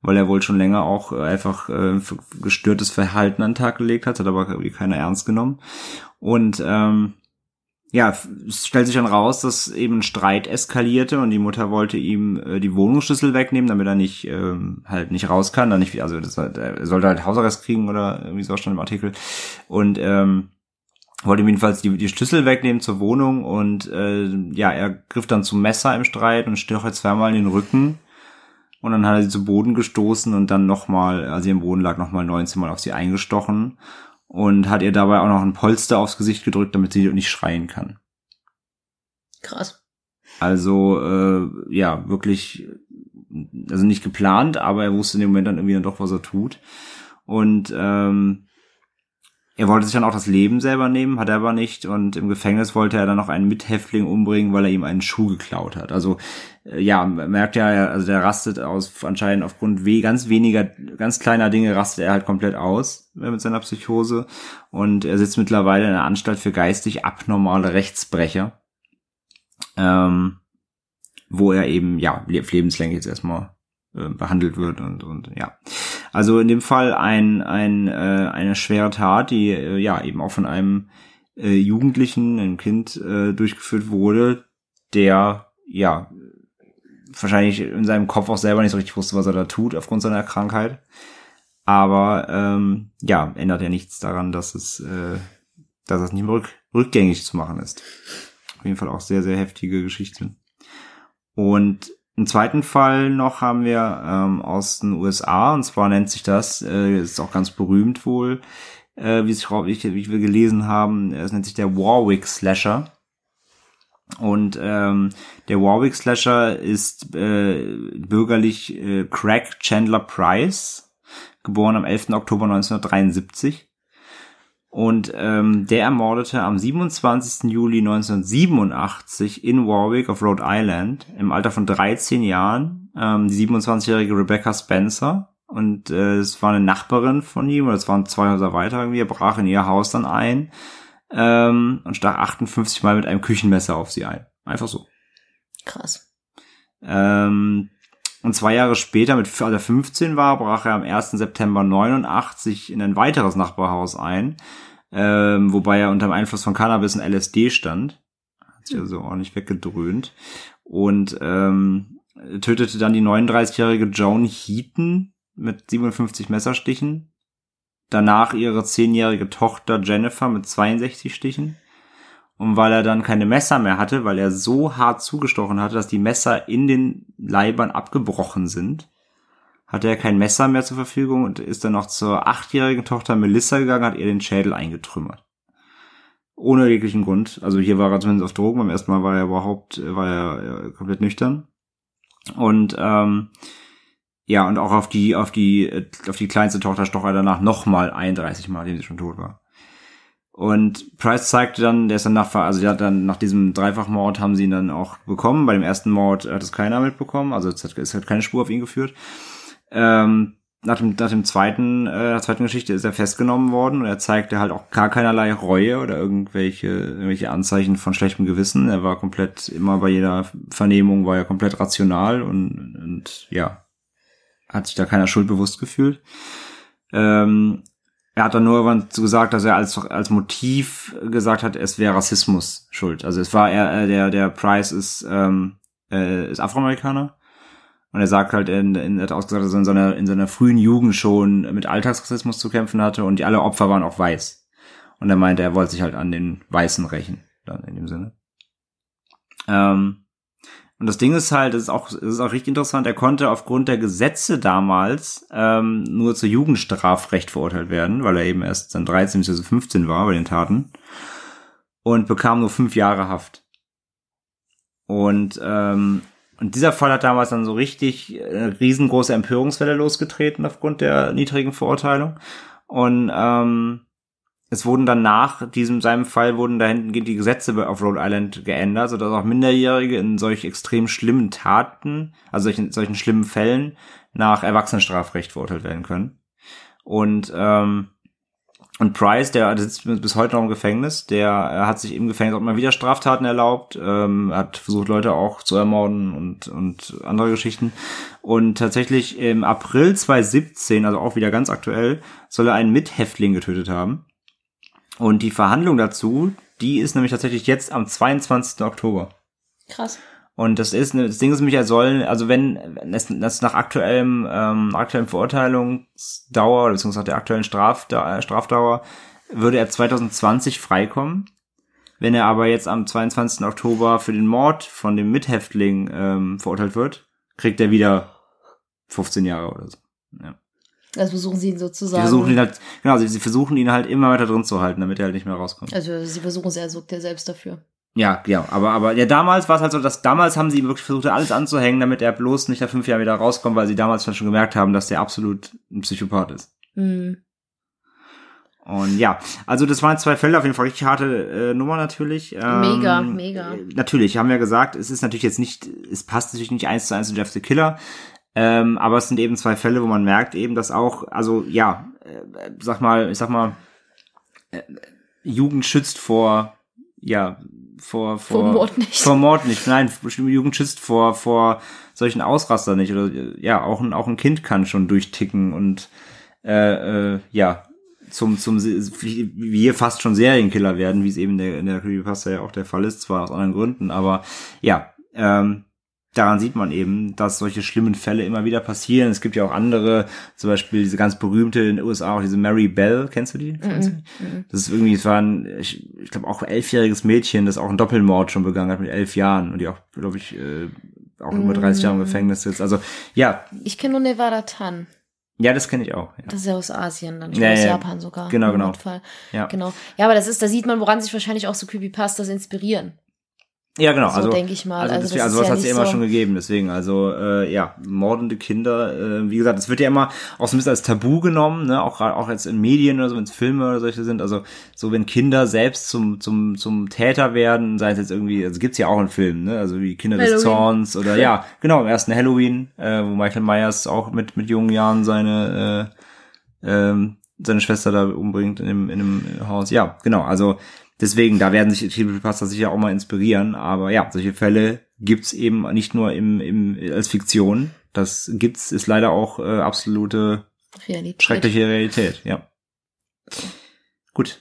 weil er wohl schon länger auch äh, einfach äh, gestörtes Verhalten an den Tag gelegt hat, hat aber keiner ernst genommen. Und ähm, ja, es stellt sich dann raus, dass eben ein Streit eskalierte und die Mutter wollte ihm äh, die Wohnungsschlüssel wegnehmen, damit er nicht ähm, halt nicht raus kann, dann nicht, also das, er sollte halt Hausarrest kriegen oder irgendwie so stand im Artikel. Und ähm, wollte ihm jedenfalls die, die Schlüssel wegnehmen zur Wohnung und äh, ja, er griff dann zum Messer im Streit und jetzt zweimal in den Rücken. Und dann hat er sie zu Boden gestoßen und dann nochmal, als sie im Boden lag, nochmal 19 Mal auf sie eingestochen und hat ihr dabei auch noch ein Polster aufs Gesicht gedrückt, damit sie nicht schreien kann. Krass. Also äh, ja, wirklich, also nicht geplant, aber er wusste in dem Moment dann irgendwie dann doch, was er tut. Und ähm, er wollte sich dann auch das Leben selber nehmen, hat er aber nicht. Und im Gefängnis wollte er dann noch einen Mithäftling umbringen, weil er ihm einen Schuh geklaut hat. Also äh, ja, merkt ja, also der rastet aus anscheinend aufgrund we ganz weniger, ganz kleiner Dinge rastet er halt komplett aus äh, mit seiner Psychose. Und er sitzt mittlerweile in einer Anstalt für geistig abnormale Rechtsbrecher ähm, wo er eben ja lebenslänglich jetzt erstmal äh, behandelt wird und und ja also in dem Fall ein ein äh, eine schwere Tat die äh, ja eben auch von einem äh, Jugendlichen einem Kind äh, durchgeführt wurde der ja wahrscheinlich in seinem Kopf auch selber nicht so richtig wusste was er da tut aufgrund seiner Krankheit aber ähm, ja ändert ja nichts daran dass es äh, dass es nicht mehr rück, rückgängig zu machen ist auf jeden Fall auch sehr, sehr heftige Geschichte. Und einen zweiten Fall noch haben wir ähm, aus den USA, und zwar nennt sich das, äh, ist auch ganz berühmt wohl, äh, wie, wie, wie wir gelesen haben, es nennt sich der Warwick Slasher. Und ähm, der Warwick Slasher ist äh, bürgerlich äh, Craig Chandler Price, geboren am 11. Oktober 1973. Und ähm, der ermordete am 27. Juli 1987 in Warwick auf Rhode Island im Alter von 13 Jahren ähm, die 27-jährige Rebecca Spencer. Und äh, es war eine Nachbarin von ihm, oder es waren zwei Häuser weiter irgendwie. Er brach in ihr Haus dann ein ähm, und stach 58 Mal mit einem Küchenmesser auf sie ein. Einfach so. Krass. Ähm, und zwei Jahre später, mit als er 15 war, brach er am 1. September 89 in ein weiteres Nachbarhaus ein, ähm, wobei er unter dem Einfluss von Cannabis und LSD stand. Hat sich also ordentlich weggedröhnt. Und ähm, tötete dann die 39-jährige Joan Heaton mit 57 Messerstichen. Danach ihre 10-jährige Tochter Jennifer mit 62 Stichen. Und weil er dann keine Messer mehr hatte, weil er so hart zugestochen hatte, dass die Messer in den Leibern abgebrochen sind, hatte er kein Messer mehr zur Verfügung und ist dann noch zur achtjährigen Tochter Melissa gegangen, hat ihr den Schädel eingetrümmert. Ohne jeglichen Grund. Also hier war er zumindest auf Drogen. Beim ersten Mal war er überhaupt, war er komplett nüchtern. Und ähm, ja, und auch auf die, auf die, auf die kleinste Tochter stoch er danach nochmal 31 Mal, dem sie schon tot war. Und Price zeigte dann, der ist dann nach, also der hat dann nach diesem Dreifachmord haben sie ihn dann auch bekommen. Bei dem ersten Mord hat es keiner mitbekommen, also es hat, es hat keine Spur auf ihn geführt. Ähm, nach dem, nach dem zweiten, äh, der zweiten Geschichte ist er festgenommen worden und er zeigte halt auch gar keinerlei Reue oder irgendwelche, irgendwelche Anzeichen von schlechtem Gewissen. Er war komplett, immer bei jeder Vernehmung war er komplett rational und, und ja, hat sich da keiner Schuld bewusst gefühlt. Ähm, er hat dann nur gesagt, dass er als, als Motiv gesagt hat, es wäre Rassismus schuld. Also es war er, der, der Price ist, ähm, äh, ist Afroamerikaner. Und er sagt halt, in, in, er hat ausgesagt, dass er in seiner, in seiner frühen Jugend schon mit Alltagsrassismus zu kämpfen hatte und die alle Opfer waren auch weiß. Und er meinte, er wollte sich halt an den Weißen rächen, dann in dem Sinne. Ähm, und das Ding ist halt, das ist auch, das ist auch richtig interessant, er konnte aufgrund der Gesetze damals ähm, nur zu Jugendstrafrecht verurteilt werden, weil er eben erst dann 13 bzw. 15 war bei den Taten und bekam nur fünf Jahre Haft. Und, ähm, und dieser Fall hat damals dann so richtig äh, riesengroße Empörungswelle losgetreten aufgrund der niedrigen Verurteilung. Und ähm, es wurden dann nach diesem seinem Fall wurden dahingehend die Gesetze auf Rhode Island geändert, sodass auch Minderjährige in solch extrem schlimmen Taten, also solchen, solchen schlimmen Fällen nach Erwachsenenstrafrecht verurteilt werden können. Und ähm, und Price, der sitzt bis heute noch im Gefängnis, der hat sich im Gefängnis auch immer wieder Straftaten erlaubt, ähm, hat versucht, Leute auch zu ermorden und, und andere Geschichten. Und tatsächlich im April 2017, also auch wieder ganz aktuell, soll er einen Mithäftling getötet haben. Und die Verhandlung dazu, die ist nämlich tatsächlich jetzt am 22. Oktober. Krass. Und das ist, das Ding ist nämlich, er soll, also wenn es das nach aktuellem, ähm, aktuellen Verurteilungsdauer, beziehungsweise der aktuellen Strafda Strafdauer, würde er 2020 freikommen. Wenn er aber jetzt am 22. Oktober für den Mord von dem Mithäftling ähm, verurteilt wird, kriegt er wieder 15 Jahre oder so. Ja. Also versuchen sie ihn sozusagen. versuchen ihn halt, genau, sie, sie versuchen ihn halt immer weiter drin zu halten, damit er halt nicht mehr rauskommt. also sie versuchen es, er sorgt ja selbst dafür. Ja, ja, aber, aber ja, damals war es halt so, dass damals haben sie ihm wirklich versucht, alles anzuhängen, damit er bloß nicht nach fünf Jahren wieder rauskommt, weil sie damals schon gemerkt haben, dass der absolut ein Psychopath ist. Hm. Und ja, also das waren zwei Fälle, auf jeden Fall richtig harte äh, Nummer natürlich. Ähm, Mega, mega. äh, Natürlich, haben wir gesagt, es ist natürlich jetzt nicht, es passt natürlich nicht eins zu eins zu Jeff the Killer, ähm, aber es sind eben zwei Fälle, wo man merkt eben, dass auch, also ja, äh, sag mal, ich sag mal, äh, Jugend schützt vor, ja, vor, vor, Vor Mord nicht. Vor Mord nicht, nein, Jugend schützt vor, vor solchen Ausraster nicht. Oder ja, auch ein, auch ein Kind kann schon durchticken und äh, äh, ja, zum, zum wie wie hier fast schon Serienkiller werden, wie es eben in der, in der Creepypasta ja auch der Fall ist, zwar aus anderen Gründen, aber ja, ähm, daran sieht man eben, dass solche schlimmen Fälle immer wieder passieren. Es gibt ja auch andere, zum Beispiel diese ganz berühmte in den USA, auch diese Mary Bell, kennst du die? Das ist irgendwie, es war ein, ich, ich glaube auch elfjähriges Mädchen, das auch einen Doppelmord schon begangen hat mit elf Jahren und die auch, glaube ich, äh, auch über 30 Jahre im Gefängnis sitzt. Also ja, Ich kenne nur Nevada Tan. ja, das kenne ich auch. Ja. Das ist ja aus Asien, dann Ja, aus ja, Japan sogar. genau, genau. Notfall. Ja. Genau. Ja, aber das ist, da sieht man, woran sich wahrscheinlich auch so Creepypastas inspirieren. Ja, genau. So also denke ich mal. Also, Also deswegen, das also ist was ja hat es ja immer so- schon gegeben. Deswegen, also äh, ja, mordende Kinder. Äh, wie gesagt, es wird ja immer auch so ein bisschen als Tabu genommen, ne? Auch auch jetzt in Medien oder so, wenn es Filme oder solche sind. Also so, wenn Kinder selbst zum zum zum Täter werden, sei es jetzt irgendwie, also gibt's ja auch in Filmen, ne? Also wie Kinder des Halloween. Zorns oder ja, genau im ersten Halloween, äh, wo Michael Myers auch mit mit jungen Jahren seine äh, ähm, seine Schwester da umbringt in einem, in einem Haus. Ja, genau. Also deswegen, da werden sich Creepypasta sicher auch mal inspirieren. Aber ja, solche Fälle gibt's eben nicht nur im, im als Fiktion. Das gibt's, ist leider auch äh, absolute Realität. schreckliche Realität. Ja. Gut.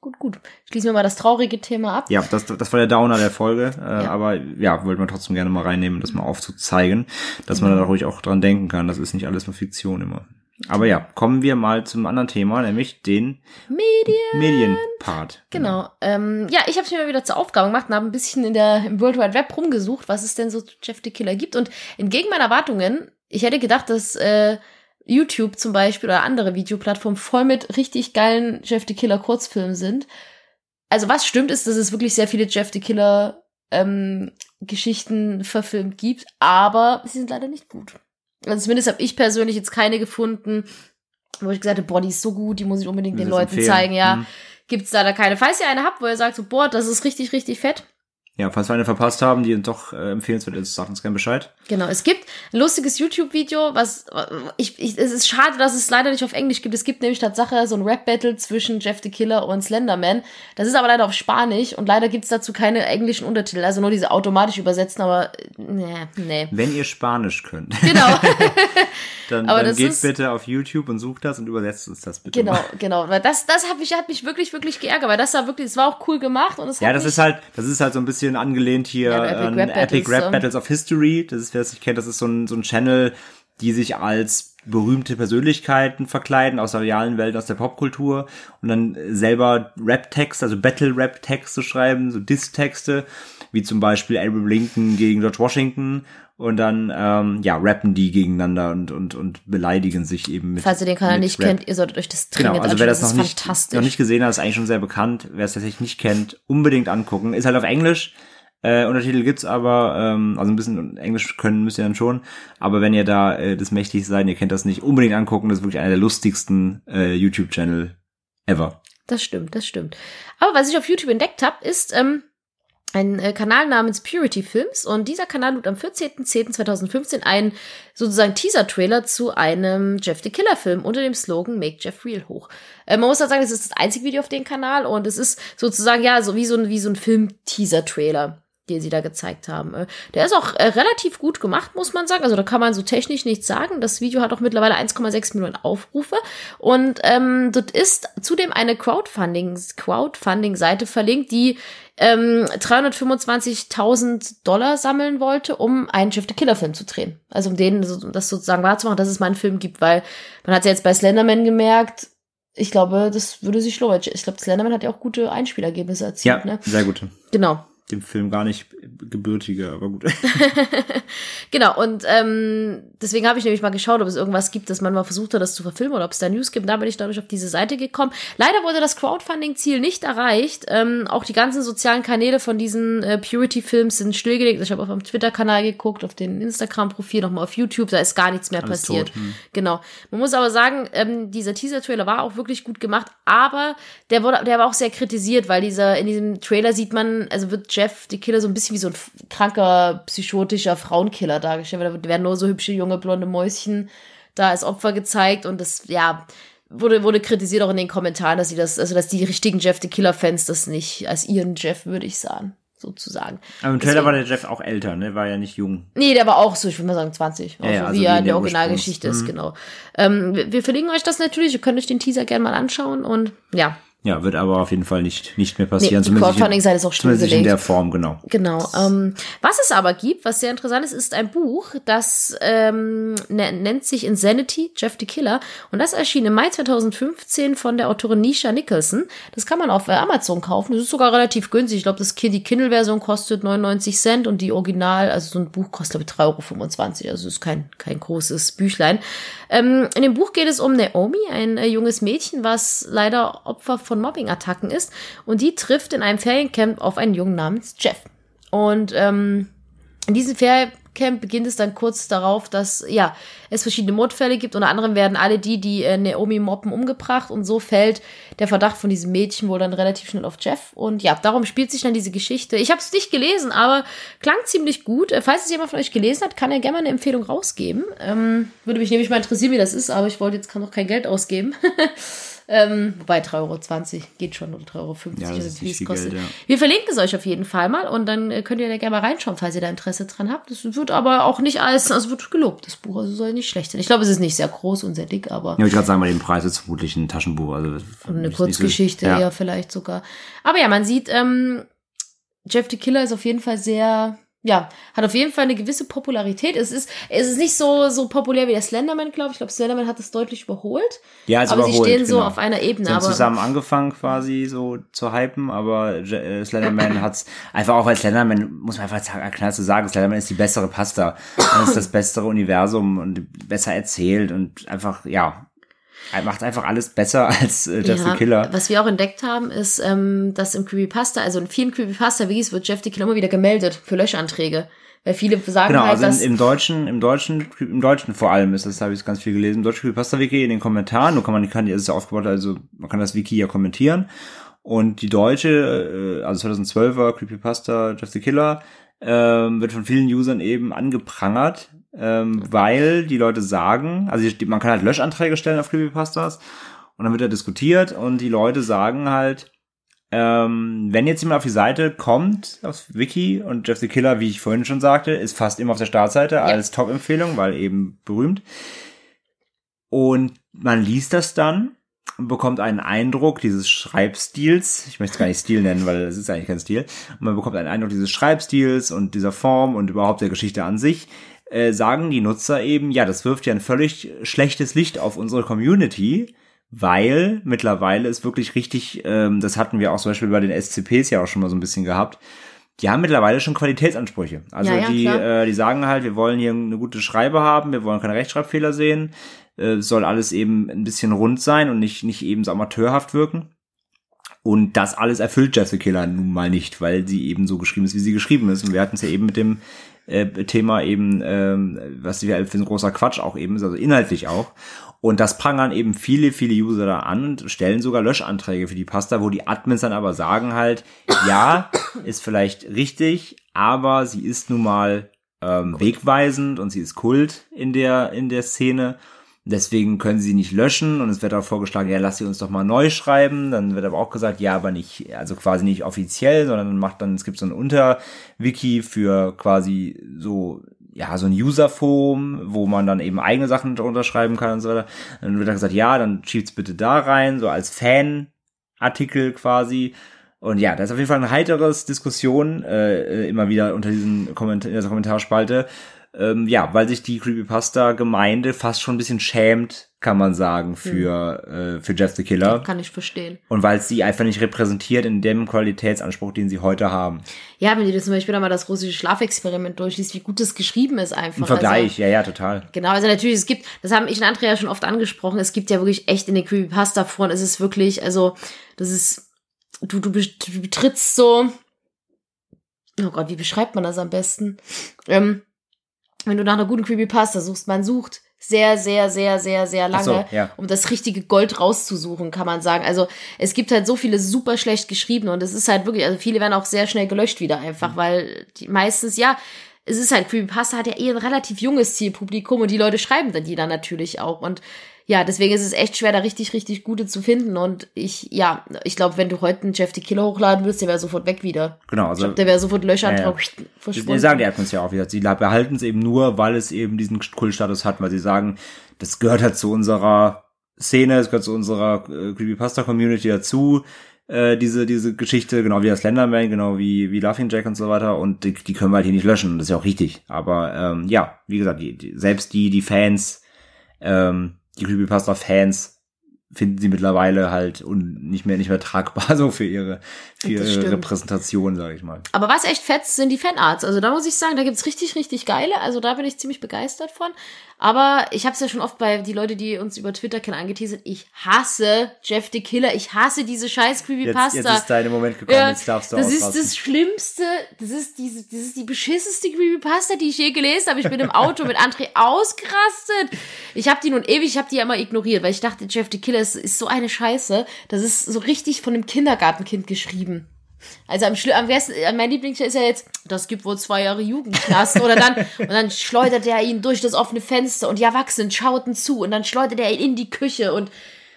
Gut, gut. Schließen wir mal das traurige Thema ab. Ja, das, das war der Downer der Folge. Äh, Ja. Aber ja, wollten wir trotzdem gerne mal reinnehmen, das mal aufzuzeigen, dass man da ruhig auch dran denken kann. Das ist nicht alles nur Fiktion immer. Aber ja, kommen wir mal zum anderen Thema, nämlich den Medien. Medienpart. Genau. Ähm, ja, ich habe es mir mal wieder zur Aufgabe gemacht und habe ein bisschen in der, im World Wide Web rumgesucht, was es denn so zu Jeff the Killer gibt. Und entgegen meiner Erwartungen, ich hätte gedacht, dass äh, YouTube zum Beispiel oder andere Videoplattformen voll mit richtig geilen Jeff the Killer Kurzfilmen sind. Also was stimmt ist, dass es wirklich sehr viele Jeff the Killer ähm, Geschichten verfilmt gibt, aber sie sind leider nicht gut. Also zumindest habe ich persönlich jetzt keine gefunden, wo ich gesagt habe, boah, die ist so gut, die muss ich unbedingt den Willst du Leuten empfehlen? zeigen, ja Mhm. gibt's leider keine. Falls ihr eine habt, wo ihr sagt, so, boah, das ist richtig, richtig fett. Ja, falls wir eine verpasst haben, die doch äh, empfehlenswert ist, sagt uns gerne Bescheid. Genau, es gibt ein lustiges YouTube-Video, was ich, ich, es ist schade, dass es leider nicht auf Englisch gibt. Es gibt nämlich Tatsache so ein Rap-Battle zwischen Jeff the Killer und Slenderman. Das ist aber leider auf Spanisch und leider gibt's dazu keine englischen Untertitel, also nur diese automatisch übersetzten, aber äh, nee, nee. Wenn ihr Spanisch könnt, Genau, dann, Aber dann geht ist- bitte auf YouTube und sucht das und übersetzt uns das bitte. genau, Mal. genau. Weil das, das hat mich, hat mich wirklich, wirklich geärgert, weil das war wirklich, es war auch cool gemacht und es Ja, das ist halt, das ist halt so ein bisschen angelehnt hier Ja, Epic an Rap Battles, Epic Rap ähm. Battles of History. Das ist, wer es nicht kennt, das ist so ein, so ein Channel, die sich als berühmte Persönlichkeiten verkleiden aus der realen Welt, aus der Popkultur und dann selber Rap-Text, also Battle-Rap-Texte schreiben, so Diss-Texte, wie zum Beispiel Abraham Lincoln gegen George Washington und dann, ähm, ja, rappen die gegeneinander und, und, und beleidigen sich eben mit falls ihr den Kanal nicht Rap. kennt, ihr solltet euch das dringend Genau, also wer das, anschauen. noch ist nicht, noch nicht gesehen hat, ist eigentlich schon sehr bekannt. Wer es tatsächlich nicht kennt, unbedingt angucken. Ist halt auf Englisch. Äh, Untertitel gibt's aber, ähm, also ein bisschen Englisch können müsst ihr dann schon. Aber wenn ihr da äh, das mächtig seid, ihr kennt das nicht, unbedingt angucken. Das ist wirklich einer der lustigsten äh, YouTube-Channel ever. Das stimmt, das stimmt. Aber was ich auf YouTube entdeckt habe, ist ähm, ein äh, Kanal namens Purity Films und dieser Kanal lud am 14.10.2015 einen sozusagen Teaser-Trailer zu einem Jeff the Killer-Film unter dem Slogan Make Jeff Real hoch. Äh, man muss halt sagen, es ist das einzige Video auf dem Kanal und es ist sozusagen ja so wie so ein, wie so ein Film-Teaser-Trailer den sie da gezeigt haben. Äh, Der ist auch äh, relativ gut gemacht, muss man sagen. Also da kann man so technisch nichts sagen. Das Video hat auch mittlerweile 1,6 Millionen Aufrufe. Und ähm, dort ist zudem eine Crowdfunding, Crowdfunding-Seite verlinkt, die ähm, 325.000 Dollar sammeln wollte, um einen Jeff the Killer-Film zu drehen. Also um denen um das sozusagen wahrzumachen, dass es mal einen Film gibt, weil man hat ja jetzt bei Slenderman gemerkt, ich glaube, das würde sich lohnen. Ich glaube, Slenderman hat ja auch gute Einspielergebnisse Ja, erzielt, ne? sehr gut. Genau. Dem Film gar nicht gebürtige, aber gut. Genau, und ähm, deswegen habe ich nämlich mal geschaut, ob es irgendwas gibt, dass man mal versucht hat, das zu verfilmen oder ob es da News gibt. Da bin ich dadurch auf diese Seite gekommen. Leider wurde das Crowdfunding-Ziel nicht erreicht. Ähm, auch die ganzen sozialen Kanäle von diesen äh, Purity-Films sind stillgelegt. Ich habe auf dem Twitter-Kanal geguckt, auf den Instagram-Profil, nochmal auf YouTube. Da ist gar nichts mehr Alles passiert. tot, hm. Genau. Man muss aber sagen, ähm, dieser Teaser-Trailer war auch wirklich gut gemacht, aber der wurde, der war auch sehr kritisiert, weil dieser, in diesem Trailer sieht man, also wird Jeff, die Killer, so ein bisschen wie so ein kranker, psychotischer Frauenkiller dargestellt. weil Da werden nur so hübsche junge blonde Mäuschen da als Opfer gezeigt und das, ja, wurde, wurde kritisiert auch in den Kommentaren, dass sie das, also dass die richtigen Jeff the Killer-Fans das nicht als ihren Jeff, würde ich sagen, sozusagen. Aber im Trailer Deswegen- war der Jeff auch älter, ne? War ja nicht jung. Nee, der war auch so, ich würde mal sagen 20. Ja, ja, also also wie er wie in der der Originalgeschichte ist, Ursprungs- genau. Ähm, wir, wir verlinken euch das natürlich, ihr könnt euch den Teaser gerne mal anschauen und ja, Ja, wird aber auf jeden Fall nicht, nicht mehr nee, passieren. die zumindest Crowdfunding-Seite ist auch Zumindest nicht in stillgelegt. der Form, genau. Genau. Ähm, was es aber gibt, was sehr interessant ist, ist ein Buch, das ähm, ne, nennt sich Insanity, Jeff the Killer. Und das erschien im Mai 2015 von der Autorin Nisha Nicholson. Das kann man auf äh, Amazon kaufen. Das ist sogar relativ günstig. Ich glaube, das die Kindle-Version kostet 99 Cent und die Original, also so ein Buch kostet, glaube ich, 3,25 Euro. Also ist kein, kein großes Büchlein. Ähm, in dem Buch geht es um Naomi, ein äh, junges Mädchen, was leider Opfer von Mobbing-Attacken ist. Und die trifft in einem Feriencamp auf einen Jungen namens Jeff. Und ähm, in diesem Feriencamp beginnt es dann kurz darauf, dass ja es verschiedene Mordfälle gibt. Unter anderem werden alle die, die äh, Naomi mobben, umgebracht. Und so fällt der Verdacht von diesem Mädchen wohl dann relativ schnell auf Jeff. Und ja, darum spielt sich dann diese Geschichte. Ich habe es nicht gelesen, aber klang ziemlich gut. Äh, Falls es jemand von euch gelesen hat, kann er gerne mal eine Empfehlung rausgeben. Ähm, würde mich nämlich mal interessieren, wie das ist, aber ich wollte jetzt kann noch kein Geld ausgeben. ähm, wobei 3,20 Euro geht schon oder 3,50 Euro. Ja, also wie es kostet. Geld, ja. Wir verlinken es euch auf jeden Fall mal und dann äh, könnt ihr da gerne mal reinschauen, falls ihr da Interesse dran habt. Das wird aber auch nicht als, also wird gelobt, das Buch, also soll nicht schlecht sein. Ich glaube, es ist nicht sehr groß und sehr dick, aber Ja, ich gerade sagen, bei dem Preis ist vermutlich ein Taschenbuch. Also und eine Kurzgeschichte so, ja. eher vielleicht sogar. Aber ja, man sieht, ähm, Jeff the Killer ist auf jeden Fall sehr, ja, hat auf jeden Fall eine gewisse Popularität. Es ist, es ist nicht so, so populär wie der Slenderman, glaube ich. Ich glaube, Slenderman hat es deutlich überholt. Ja, ist aber sie überholt, stehen so genau. auf einer Ebene. Sie haben zusammen angefangen quasi so zu hypen, aber äh, Slenderman hat's einfach auch, weil Slenderman, muss man einfach sagen, knall zu sagen, Slenderman ist die bessere Pasta. Das ist das bessere Universum und besser erzählt und einfach, ja, macht einfach alles besser als äh, Jeff ja, the Killer. Was wir auch entdeckt haben, ist, ähm, dass im Creepypasta, also in vielen Creepypasta-Wikis wird Jeff the Killer immer wieder gemeldet für Löschanträge. Weil viele sagen Genau, halt, also dass im Deutschen, im Deutschen, im Deutschen vor allem ist das, habe ich ganz viel gelesen, im deutschen Creepypasta-Wiki in den Kommentaren, nur kann man, kann, es ist ja aufgebaut, also man kann das Wiki ja kommentieren. Und die deutsche, äh, also 2012er Creepypasta Jeff the Killer, ähm, wird von vielen Usern eben angeprangert, ähm, weil die Leute sagen, also man kann halt Löschanträge stellen auf Creepypastas und dann wird er diskutiert und die Leute sagen halt, ähm, wenn jetzt jemand auf die Seite kommt, aufs Wiki, und Jeff the Killer, wie ich vorhin schon sagte, ist fast immer auf der Startseite als Top-Empfehlung, weil eben berühmt. Und man liest das dann und bekommt einen Eindruck dieses Schreibstils. Ich möchte es gar nicht Stil nennen, weil es ist eigentlich kein Stil. Und man bekommt einen Eindruck dieses Schreibstils und dieser Form und überhaupt der Geschichte an sich. Äh, sagen die Nutzer eben, ja, das wirft ja ein völlig schlechtes Licht auf unsere Community, weil mittlerweile ist wirklich richtig, ähm, das hatten wir auch zum Beispiel bei den SCPs ja auch schon mal so ein bisschen gehabt, die haben mittlerweile schon Qualitätsansprüche. Also Ja, ja, die, klar. äh, die sagen halt, wir wollen hier eine gute Schreibe haben, wir wollen keine Rechtschreibfehler sehen, äh, es soll alles eben ein bisschen rund sein und nicht, nicht eben so amateurhaft wirken. Und das alles erfüllt the Killer nun mal nicht, weil sie eben so geschrieben ist, wie sie geschrieben ist. Und wir hatten es ja eben mit dem äh, Thema eben, ähm, was wir für ein großer Quatsch auch eben ist, also inhaltlich auch. Und das prangern eben viele, viele User da an und stellen sogar Löschanträge für die Pasta, wo die Admins dann aber sagen halt, ja, ist vielleicht richtig, aber sie ist nun mal ähm, wegweisend und sie ist Kult in der, in der Szene. Deswegen können sie nicht löschen und es wird auch vorgeschlagen, ja, lass sie uns doch mal neu schreiben. Dann wird aber auch gesagt, ja, aber nicht, also quasi nicht offiziell, sondern macht dann, es gibt so ein Unterwiki für quasi so, ja, so ein User-Forum, wo man dann eben eigene Sachen drunter schreiben kann und so weiter. Dann wird dann gesagt, ja, dann schiebt's bitte da rein, so als Fan-Artikel quasi. Und ja, da ist auf jeden Fall ein heiteres Diskussion, äh, immer wieder unter diesen Kommentar in dieser Kommentarspalte Ähm, ja, weil sich die Creepypasta-Gemeinde fast schon ein bisschen schämt, kann man sagen, für, äh, für Jeff the Killer. Kann ich verstehen. Und weil es sie einfach nicht repräsentiert in dem Qualitätsanspruch, den sie heute haben. Ja, wenn du dir zum Beispiel mal das russische Schlafexperiment durchliest, wie gut das geschrieben ist einfach. Im Vergleich, ja, ja, total. Also, genau, also natürlich, es gibt, das haben ich und Andrea schon oft angesprochen, es gibt ja wirklich echt in den Creepypasta-Foren, es ist wirklich, also, das ist, du, du betrittst so, oh Gott, wie beschreibt man das am besten? Ähm, wenn du nach einer guten Creepypasta suchst, man sucht sehr, sehr, sehr, sehr, sehr Ach so, lange, ja. um das richtige Gold rauszusuchen, kann man sagen. Also es gibt halt so viele super schlecht geschrieben und es ist halt wirklich, also viele werden auch sehr schnell gelöscht wieder einfach, Mhm. weil die meistens, ja, es ist halt, Creepypasta hat ja eh ein relativ junges Zielpublikum und die Leute schreiben dann die dann natürlich auch und ja, deswegen ist es echt schwer, da richtig, richtig gute zu finden und ich, ja, ich glaube, wenn du heute einen Jeff the Killer hochladen würdest, der wäre sofort weg wieder. Genau, Ich also glaube, der wäre sofort Löschantrag Ja, Die verschwunden. sagen die Erdkunst ja auch wieder. Sie behalten es eben nur, weil es eben diesen Kultstatus hat, weil sie sagen, das gehört halt zu unserer Szene, es gehört zu unserer äh, Creepypasta-Community dazu, äh, diese, diese Geschichte, genau wie das Slenderman, genau wie, wie Laughing Jack und so weiter, und die, die können wir halt hier nicht löschen, das ist ja auch richtig. Aber ähm, ja, wie gesagt, die, die, selbst die, die Fans, ähm, die Creepypasta-Fans finden sie mittlerweile halt un, nicht mehr nicht mehr tragbar so für ihre für ihre. Repräsentation, sage ich mal. Aber was echt fetzt, sind die Fanarts. Also da muss ich sagen, da gibt's richtig, richtig geile. Also da bin ich ziemlich begeistert von. Aber ich habe es ja schon oft bei die Leute, die uns über Twitter kennen, angeteasert. Ich hasse Jeff the Killer. Ich hasse diese scheiß Jetzt, Creepypasta. jetzt ist dein Moment gekommen, Ja, jetzt darfst du das ist ausrasten. das Schlimmste, das ist diese, das ist die beschissenste Creepypasta, die ich je gelesen habe. Ich bin im Auto mit André ausgerastet. Ich habe die nun ewig, ich habe die ja immer ignoriert, weil ich dachte, Jeff the Killer ist, ist so eine Scheiße. Das ist so richtig von einem Kindergartenkind geschrieben. Also am, am besten, äh, mein Lieblings ist ja jetzt, das gibt wohl zwei Jahre Jugendknast oder dann und dann schleudert er ihn durch das offene Fenster und die Erwachsenen schauten zu und dann schleudert er ihn in die Küche und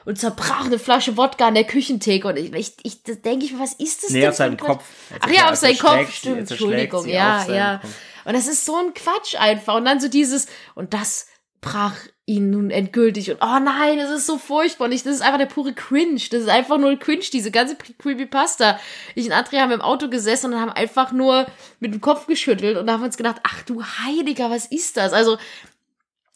und zerbrach eine Flasche Wodka an der Küchentheke und ich, ich, ich das denke ich mir, was ist das Nee, denn auf ein seinem Quatsch? Kopf. Jetzt Ach ja, auf seinen Kopf, stimmt, Entschuldigung, ja, seinen ja. Kopf. Und das ist so ein Quatsch einfach und dann so dieses und das brach ihn nun endgültig und oh nein, das ist so furchtbar und ich, das ist einfach der pure Cringe, das ist einfach nur Cringe, diese ganze Creepypasta. Ich und Andrea haben im Auto gesessen und haben einfach nur mit dem Kopf geschüttelt und haben uns gedacht, ach du Heiliger, was ist das? Also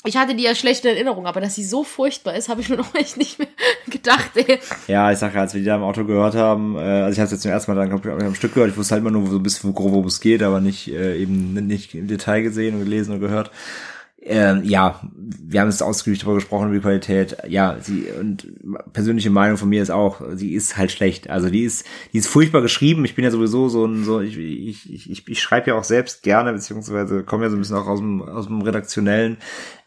ich hatte die ja schlechte Erinnerung, aber dass sie so furchtbar ist, habe ich mir noch echt nicht mehr gedacht, ey. Ja, ich sag ja, als wir die da im Auto gehört haben, äh, also ich habe es jetzt zum ersten Mal dann glaub ich, am Stück gehört, ich wusste halt immer nur so ein bisschen grob, worum es geht, aber nicht äh, eben nicht im Detail gesehen und gelesen und gehört. Ähm, ja, wir haben es ausgiebig darüber gesprochen, über die Qualität. Ja, sie und persönliche Meinung von mir ist auch, sie ist halt schlecht. Also die ist, die ist furchtbar geschrieben. Ich bin ja sowieso so ein, so ich, ich, ich, ich, schreibe ja auch selbst gerne, beziehungsweise komme ja so ein bisschen auch aus dem, aus dem redaktionellen.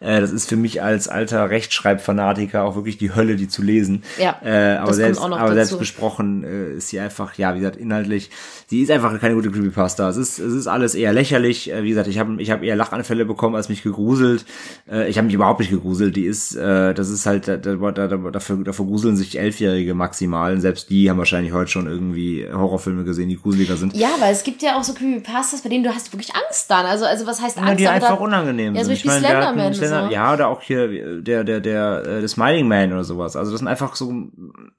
Äh, das ist für mich als alter Rechtschreibfanatiker auch wirklich die Hölle, die zu lesen. Ja, äh, aber selbst, aber selbst dazu. besprochen äh, ist sie einfach, ja, wie gesagt, inhaltlich, sie ist einfach keine gute Creepypasta. Es ist, es ist alles eher lächerlich. Äh, wie gesagt, ich habe ich hab eher Lachanfälle bekommen, als mich gegruselt. Äh, ich habe mich überhaupt nicht gegruselt. Die ist, äh, das ist halt, da, da, da, dafür, dafür gruseln sich Elfjährige maximal. Und selbst die haben wahrscheinlich heute schon irgendwie Horrorfilme gesehen, die gruseliger sind. Ja, weil es gibt ja auch so Creepypastas, bei denen du hast wirklich Angst dann. Also, also was heißt Ja, Angst? die aber einfach unangenehm Ja, so sind. wie wir hatten Slenderman. Slender- so. Ja, oder auch hier äh, der, der, der, äh, der Smiling Man oder sowas. Also das sind einfach so mm,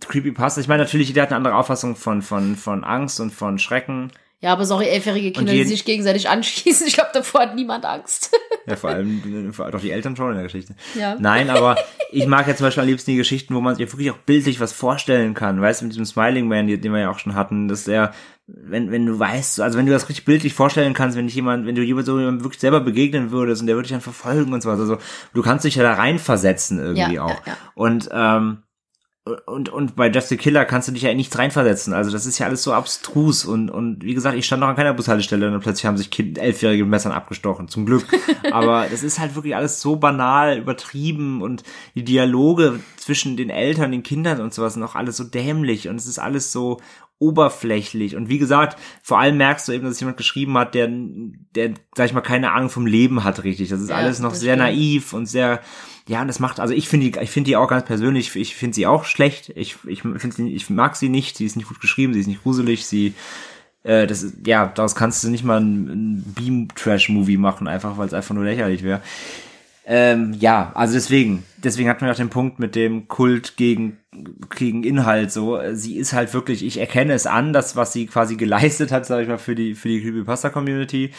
Creepypasta. Ich meine, natürlich, jeder hat eine andere Auffassung von, von, von Angst und von Schrecken. Ja, aber sorry, elfjährige Kinder, die sich gegenseitig anschießen. Ich glaube, davor hat niemand Angst. Ja, vor allem, vor allem doch die Eltern schon in der Geschichte. Ja. Nein, aber ich mag ja zum Beispiel am liebsten die Geschichten, wo man sich wirklich auch bildlich was vorstellen kann. Weißt du, mit diesem Smiling Man, den den wir ja auch schon hatten, dass der, wenn, wenn du weißt, also wenn du das richtig bildlich vorstellen kannst, wenn dich jemand, wenn du jemand so jemandem wirklich selber begegnen würdest und der würde dich dann verfolgen und so was. Also du kannst dich ja da reinversetzen irgendwie Ja, auch. ja, ja. Und, ähm, und, und bei Just the Killer kannst du dich ja in nichts reinversetzen. Also das ist ja alles so abstrus. Und, und wie gesagt, ich stand noch an keiner Bushaltestelle und plötzlich haben sich kind, Elfjährige mit Messern abgestochen. Zum Glück. Aber das ist halt wirklich alles so banal, übertrieben und die Dialoge zwischen den Eltern, den Kindern und sowas sind auch alles so dämlich und es ist alles so oberflächlich. Und wie gesagt, vor allem merkst du eben, dass jemand geschrieben hat, der, der, sag ich mal, keine Ahnung vom Leben hat richtig. Das ist Ja, alles noch sehr stimmt. naiv und sehr, ja, und das macht, also ich finde die, ich finde die auch ganz persönlich, ich finde sie auch schlecht. Ich, ich finde sie, ich mag sie nicht. Sie ist nicht gut geschrieben, sie ist nicht gruselig, sie, äh, das ist, ja, daraus kannst du nicht mal ein, ein Beam-Trash-Movie machen, einfach weil es einfach nur lächerlich wäre. Ähm, ja, also deswegen, deswegen hatten wir auch den Punkt mit dem Kult gegen gegen Inhalt so. Sie ist halt wirklich, ich erkenne es an, das was sie quasi geleistet hat, sage ich mal, für die für die Creepypasta Community,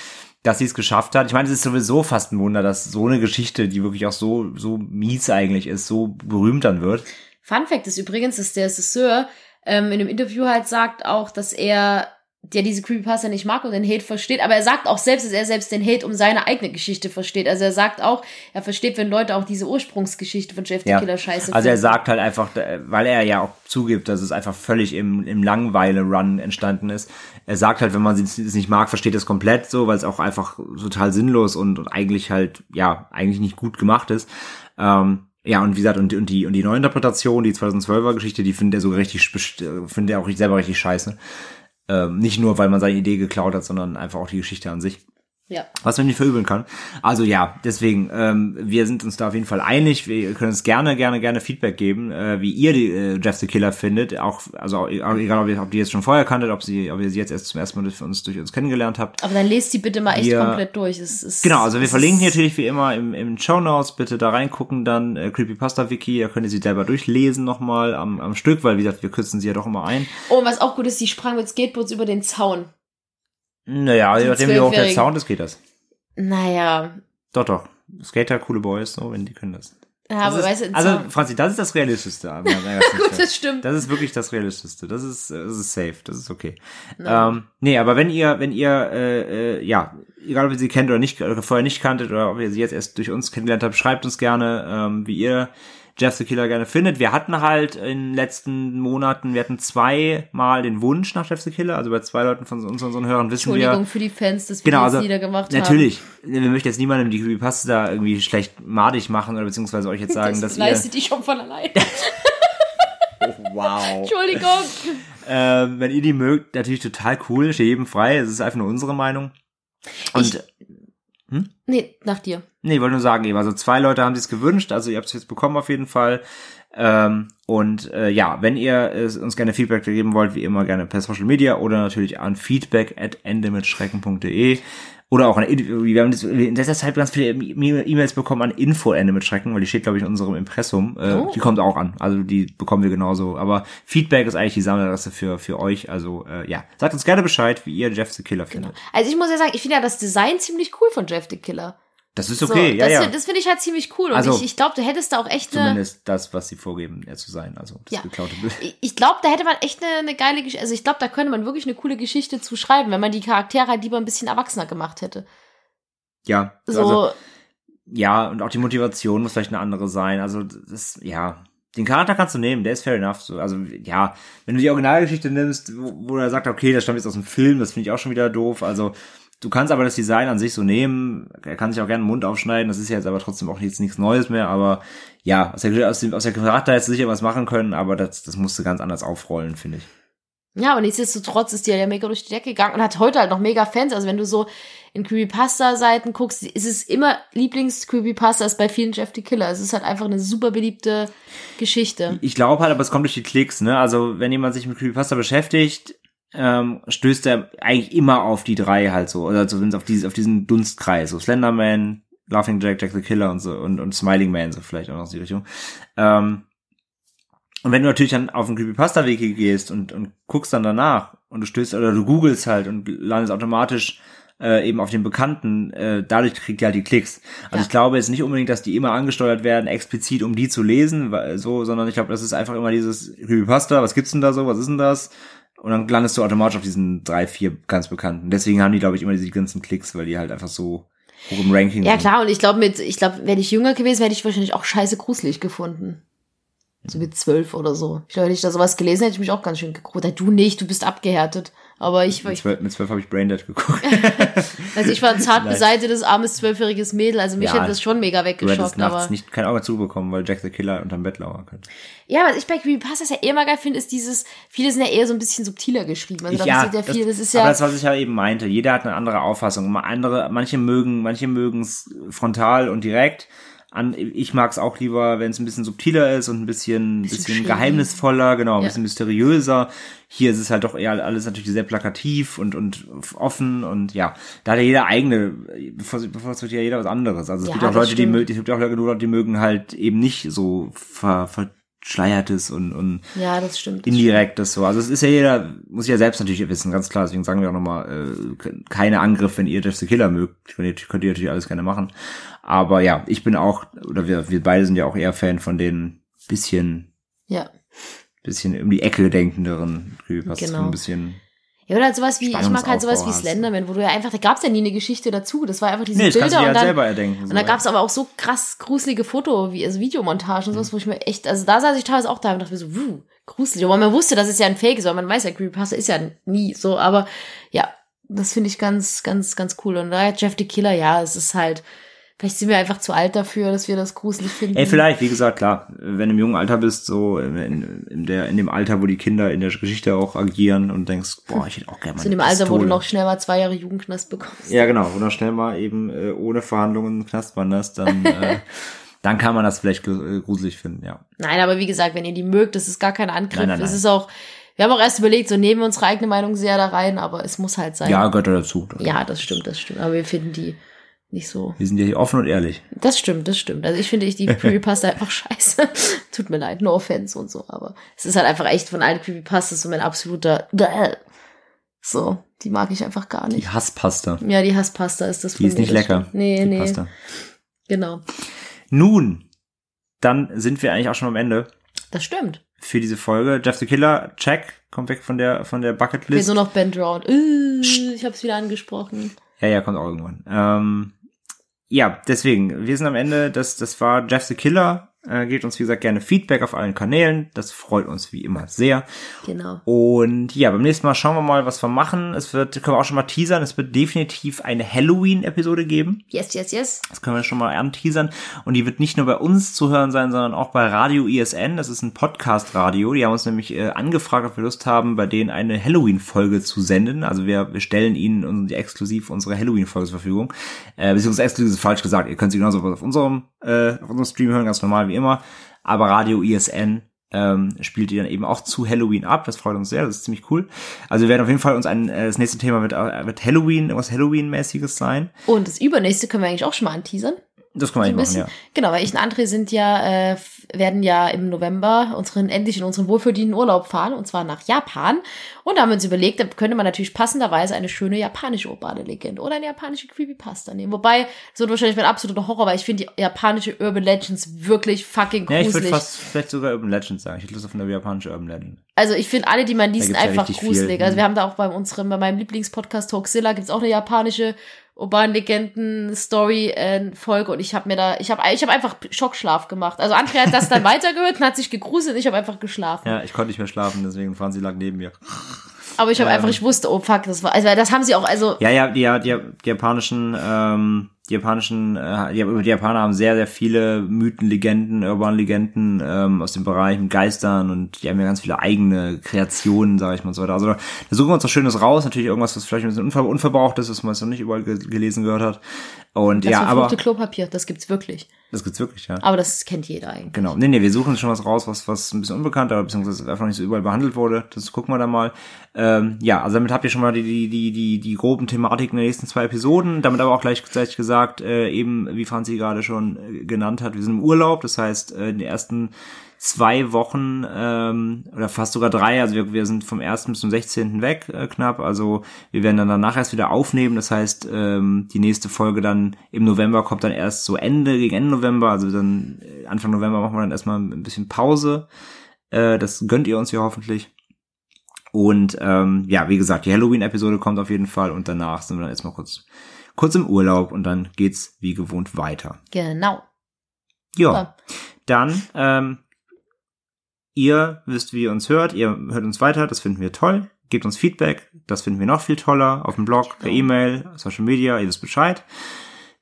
dass sie es geschafft hat. Ich meine, es ist sowieso fast ein Wunder, dass so eine Geschichte, die wirklich auch so so mies eigentlich ist, so berühmt dann wird. Fun Fact ist übrigens, dass der Regisseur ähm, in einem Interview halt sagt auch, dass er der diese Creepypasta nicht mag und den Hate versteht, aber er sagt auch selbst, dass er selbst den Hate um seine eigene Geschichte versteht. Also er sagt auch, er versteht, wenn Leute auch diese Ursprungsgeschichte von Jeff the Ja. Killer scheiße Also er sagt halt einfach, weil er ja auch zugibt, dass es einfach völlig im, im Langweile-Run entstanden ist. Er sagt halt, wenn man es nicht mag, versteht es komplett so, weil es auch einfach total sinnlos und, und eigentlich halt, ja, eigentlich nicht gut gemacht ist. Ähm, ja, und wie gesagt, und, und die, und die Neuinterpretation, die 2012er Geschichte, die findet er so richtig, best- findet er auch selber richtig scheiße. Ähm, nicht nur, weil man seine Idee geklaut hat, sondern einfach auch die Geschichte an sich Ja. was man nicht verübeln kann. Also ja, deswegen, ähm, wir sind uns da auf jeden Fall einig. Wir können uns gerne, gerne, gerne Feedback geben, äh, wie ihr die äh, Jeff the Killer findet. Auch, also auch, egal, ob ihr, ob ihr jetzt schon vorher kanntet, ob sie, ob ihr sie jetzt erst zum ersten Mal durch uns, durch uns kennengelernt habt. Aber dann lest die bitte mal echt Wir- komplett durch. Es, es, Genau, also wir verlinken hier natürlich wie immer im, im Show Notes. Bitte da reingucken, dann äh, Creepypasta Wiki. Da könnt ihr sie selber durchlesen nochmal am, am Stück, weil wie gesagt, wir kürzen sie ja doch immer ein. Oh, und was auch gut ist, die sprang mit Skateboards über den Zaun. Naja, je nachdem wie hoch der. Sound ist, geht das. Naja. Doch, doch. Skater, coole Boys, so, wenn die können das. Ja, Das aber ist, weißt du, also, Franzi, das ist das Realistischste. gut, das stimmt. Das ist wirklich das Realistischste. Das ist, das ist safe. Das ist okay. Na. Ähm, nee, aber wenn ihr, wenn ihr, äh, äh, ja, egal ob ihr sie kennt oder nicht, oder vorher nicht kanntet oder ob ihr sie jetzt erst durch uns kennengelernt habt, schreibt uns gerne, ähm, wie ihr Jeff the Killer gerne findet. Wir hatten halt in den letzten Monaten, wir hatten zweimal den Wunsch nach Jeff the Killer, also bei zwei Leuten von uns, unseren Hörern wissen Entschuldigung wir. für die Fans, dass wir Genau, die also niedergemacht natürlich, wir möchten jetzt niemandem die Creepypasta da irgendwie schlecht madig machen oder beziehungsweise euch jetzt haben. sagen, das dass ihr leistet die schon von allein. wow. Entschuldigung. Ähm, wenn ihr die mögt, natürlich total cool, steht jedem frei. Es ist einfach nur unsere Meinung. Und Nee, nach dir. nee, ich wollte nur sagen, eben, also zwei Leute haben sich gewünscht, also ihr habt es jetzt bekommen auf jeden Fall. Ähm, und äh, ja, wenn ihr äh, uns gerne Feedback geben wollt, wie immer gerne per Social Media oder natürlich an feedback at endemitschrecken.de oder auch an, wir haben das, in letzter Zeit ganz viele E-Mails bekommen an info Ende mit Schrecken, weil die steht, glaube ich, in unserem Impressum. Äh, Oh. Die kommt auch an. Also die bekommen wir genauso. Aber Feedback ist eigentlich die Sammeladresse für, für euch. Also äh, ja, sagt uns gerne Bescheid, wie ihr Jeff the Killer findet. Also ich muss ja sagen, ich finde ja das Design ziemlich cool von Jeff the Killer. Das ist okay, so, ja, das, ja. das finde ich halt ziemlich cool. Und Also, ich, ich glaube, du hättest da auch echt eine. Zumindest das, was sie vorgeben, er zu sein. Also das Ja. geklaute Bild. Ich- Ich glaube, da hätte man echt eine, eine geile Geschichte. Also ich glaube, da könnte man wirklich eine coole Geschichte zu schreiben, wenn man die Charaktere halt lieber ein bisschen erwachsener gemacht hätte. Ja, So, also ja, und auch die Motivation muss vielleicht eine andere sein. Also das, ja, den Charakter kannst du nehmen, der ist fair enough. So, also ja, wenn du die Originalgeschichte nimmst, wo, wo er sagt, okay, das stammt jetzt aus dem Film, das finde ich auch schon wieder doof. Also du kannst aber das Design an sich so nehmen. Er kann sich auch gerne den Mund aufschneiden. Das ist ja jetzt aber trotzdem auch jetzt nichts Neues mehr. Aber ja, aus der, aus dem, aus der Charakter hättest du sicher was machen können, aber das, das musste ganz anders aufrollen, finde ich. ja, aber nichtsdestotrotz ist die ja mega durch die Decke gegangen und hat heute halt noch mega Fans. Also wenn du so in Creepypasta-Seiten guckst, ist es immer Lieblings-Creepypasta ist bei vielen Jeff the Killer. Es ist halt einfach eine super beliebte Geschichte. Ich glaube halt, aber es kommt durch die Klicks, ne? Also wenn jemand sich mit Creepypasta beschäftigt, ähm, stößt er eigentlich immer auf die drei halt so, oder zumindest auf, dieses, auf diesen Dunstkreis, so Slenderman, Laughing Jack, Jack the Killer und so und, und Smiling Man, so vielleicht auch noch aus die Richtung. Ähm, und wenn du natürlich dann auf den Creepypasta-Wiki gehst und, und guckst dann danach und du stößt oder du googelst halt und landest automatisch äh, eben auf den Bekannten, äh, dadurch kriegt ihr halt die Klicks. Also Ja. ich glaube jetzt nicht unbedingt, dass die immer angesteuert werden, explizit um die zu lesen, weil, so, sondern ich glaube, das ist einfach immer dieses Creepypasta, was gibt's denn da so, was ist denn das? Und dann landest du automatisch auf diesen drei, vier ganz Bekannten. Deswegen haben die, glaube ich, immer diese ganzen Klicks, weil die halt einfach so hoch im Ranking Ja sind. klar, und ich glaube, mit, ich glaube, wäre ich jünger gewesen, hätte ich wahrscheinlich auch scheiße gruselig gefunden. So mit zwölf oder so. Ich glaube, hätte ich da sowas gelesen, hätte ich mich auch ganz schön gegruselt. Du nicht, du bist abgehärtet. Aber ich, Mit ich zwölf, mit zwölf habe ich Braindead geguckt. also ich war zart beseitetes, armes, zwölfjähriges Mädel. Also mich Ja, hätte das schon mega Du hättest weggeschockt. nachts Aber nicht kein Auge zubekommen, weil Jack the Killer unterm Bett lauern könnte. ja, was ich bei Creepypastas ja eher mal geil finde, ist dieses, viele sind ja eher so ein bisschen subtiler geschrieben. Also da passiert ja viel, das ist aber ja, das, was ich ja eben meinte, jeder hat eine andere Auffassung. Andere, manche mögen, manche mögen es frontal und direkt, an, ich mag es auch lieber, wenn es ein bisschen subtiler ist und ein bisschen, Bisschen bisschen geheimnisvoller, genau, ein Ja. bisschen mysteriöser. Hier ist es halt doch eher alles natürlich sehr plakativ und, und offen und ja, da hat ja jeder eigene, bevor bevorzugt ja jeder was anderes. Also es Ja, gibt auch das Leute, die, stimmt. mö- es gibt auch Leute, die mögen halt eben nicht so ver, verschleiertes und, und Ja, das stimmt. Das indirektes so. Also es ist ja jeder, muss ja selbst natürlich wissen, ganz klar. Deswegen sagen wir auch nochmal, äh, keine Angriff, wenn ihr Jeff the Killer mögt. Könnt ihr, könnt ihr natürlich alles gerne machen. Aber ja, ich bin auch, oder wir, wir beide sind ja auch eher Fan von den bisschen, Ja. bisschen um die Ecke denkenderen Creepypastas. Genau. Ein bisschen. Ja, oder halt sowas wie, ich mag halt sowas wie. Slenderman, wo du ja einfach, da gab's ja nie eine Geschichte dazu. Das war einfach diese Nee, das kannst du Bilder dir und halt dann, selber erdenken. und ja. gab's aber auch so krass gruselige Foto, wie, also Videomontagen und sowas, wo ich mir echt, also da saß ich teilweise auch da und dachte mir so, wuh, gruselig. Aber man wusste, dass es ja ein Fake ist, weil man weiß ja, Creepypasta ist ja nie so, aber ja, das finde ich ganz, ganz, ganz cool. Und da Jeff the Killer, ja, es ist halt, vielleicht sind wir einfach zu alt dafür, dass wir das gruselig finden. Ey, vielleicht, wie gesagt, klar, wenn du im jungen Alter bist, so in, in, der, in dem Alter, wo die Kinder in der Geschichte auch agieren und denkst, boah, ich hätte auch gerne mal So in dem eine Alter, wo du Pistole. noch schnell mal zwei Jahre Jugendknast bekommst. Ja, genau. Oder schnell mal eben äh, ohne Verhandlungen Knast wanderst, dann, äh, dann kann man das vielleicht äh, gruselig finden, ja. Nein, aber wie gesagt, wenn ihr die mögt, das ist gar kein Angriff. Nein, nein, Es nein. ist auch, wir haben auch erst überlegt, so nehmen wir unsere eigene Meinung sehr da rein, aber es muss halt sein. Ja, gehört da dazu. Ja, das stimmt, das stimmt. Aber wir finden die nicht so. Wir sind ja hier offen und ehrlich. Das stimmt, das stimmt. Also ich finde ich die Creepypasta einfach scheiße. Tut mir leid, no offense und so, aber es ist halt einfach echt von allen Creepypastas so mein absoluter so, die mag ich einfach gar Die nicht. Hasspasta. Ja, die Hasspasta ist das Die ist nicht lecker. Nee, die nee, Pasta. genau. Nun, dann sind wir eigentlich auch schon am Ende Das stimmt. für diese Folge. Jeff the Killer, check, kommt weg von der, von der Bucketlist. so noch Ben Drown. Äh, ich hab's wieder angesprochen. Ja, ja, kommt auch irgendwann. Ähm, ja, deswegen, wir sind am Ende. Das, das war Jeff the Killer. Äh, gebt uns, wie gesagt, gerne Feedback auf allen Kanälen. Das freut uns wie immer sehr. Genau. Und ja, beim nächsten Mal schauen wir mal, was wir machen. Es wird, können wir auch schon mal teasern, es wird definitiv eine Halloween-Episode geben. Yes, yes, yes. Das können wir schon mal anteasern. Und die wird nicht nur bei uns zu hören sein, sondern auch bei Radio ISN. Das ist ein Podcast-Radio. Die haben uns nämlich äh, angefragt, ob wir Lust haben, bei denen eine Halloween-Folge zu senden. Also wir, wir stellen ihnen exklusiv unsere Halloween-Folge zur Verfügung. Äh, beziehungsweise exklusiv ist falsch gesagt. Ihr könnt sie genauso auf unserem, äh, auf unserem Stream hören, ganz normal wie immer. Aber Radio ISN ähm, spielt die dann eben auch zu Halloween ab. Das freut uns sehr, das ist ziemlich cool. Also wir werden auf jeden Fall uns ein, äh, das nächste Thema wird, äh, wird Halloween, irgendwas Halloween-mäßiges sein. Und das übernächste können wir eigentlich auch schon mal anteasern. Das können wir So eigentlich machen, ja. Genau, weil ich und André sind ja, äh, werden ja im November unseren, endlich in unseren wohlverdienten Urlaub fahren, und zwar nach Japan. Und da haben wir uns überlegt, da könnte man natürlich passenderweise eine schöne japanische urbane Legende oder eine japanische Creepypasta nehmen. Wobei, das wird wahrscheinlich mein absoluter Horror, weil ich finde die japanische Urban Legends wirklich fucking Ja, ich würde gruselig. fast vielleicht sogar Urban Legends sagen. Ich hätte Lust auf eine japanische Urban Legend. also ich finde alle, die man liest, gibt's ja einfach richtig viel. gruselig. Also Mhm. wir haben da auch bei unserem, bei meinem Lieblingspodcast Talkzilla gibt's auch eine japanische urban Legenden Story äh, Folge und ich habe mir da ich habe ich habe einfach Schockschlaf gemacht. Also André hat das dann weitergehört und hat sich gegruselt, ich habe einfach geschlafen. Ja, ich konnte nicht mehr schlafen, deswegen Franzi lag neben mir. Aber ich habe Ähm. einfach ich wusste, oh fuck, das war also das haben sie auch also Ja, ja, die, die, die japanischen, ähm, die japanischen, äh, die, die Japaner haben sehr, sehr viele Mythen, Legenden, urban Legenden ähm, aus dem Bereich mit Geistern und die haben ja ganz viele eigene Kreationen, sage ich mal so weiter. Also da suchen wir uns was Schönes raus, natürlich irgendwas, was vielleicht ein bisschen unver unverbraucht ist, was man jetzt noch nicht überall ge gelesen gehört hat. Und das ja, aber Klopapier, das gibt's wirklich. das gibt's wirklich, ja. Aber das kennt jeder eigentlich. Genau. Nee, nee, wir suchen schon was raus, was, was ein bisschen unbekannt, aber beziehungsweise einfach nicht so überall behandelt wurde. Das gucken wir dann mal. Ähm, ja, also damit habt ihr schon mal die, die, die, die, die groben Thematiken der nächsten zwei Episoden. Damit aber auch gleichzeitig gesagt, äh, eben, wie Franzi gerade schon äh, genannt hat, wir sind im Urlaub. Das heißt, äh, in den ersten zwei Wochen ähm, oder fast sogar drei, also wir, wir sind vom 1. bis zum 16. weg äh, knapp, also wir werden dann danach erst wieder aufnehmen, das heißt ähm, die nächste Folge dann im November kommt dann erst so Ende, gegen Ende November, also dann äh, Anfang November machen wir dann erstmal ein bisschen Pause, äh, das gönnt ihr uns ja hoffentlich und ähm, ja, wie gesagt, die Halloween-Episode kommt auf jeden Fall und danach sind wir dann erstmal kurz, kurz im Urlaub und dann geht's wie gewohnt weiter. Genau. Ja, Super. dann, ähm, ihr wisst, wie ihr uns hört, ihr hört uns weiter, das finden wir toll. Gebt uns Feedback, das finden wir noch viel toller, auf dem Blog, per E-Mail, Social Media, ihr wisst Bescheid.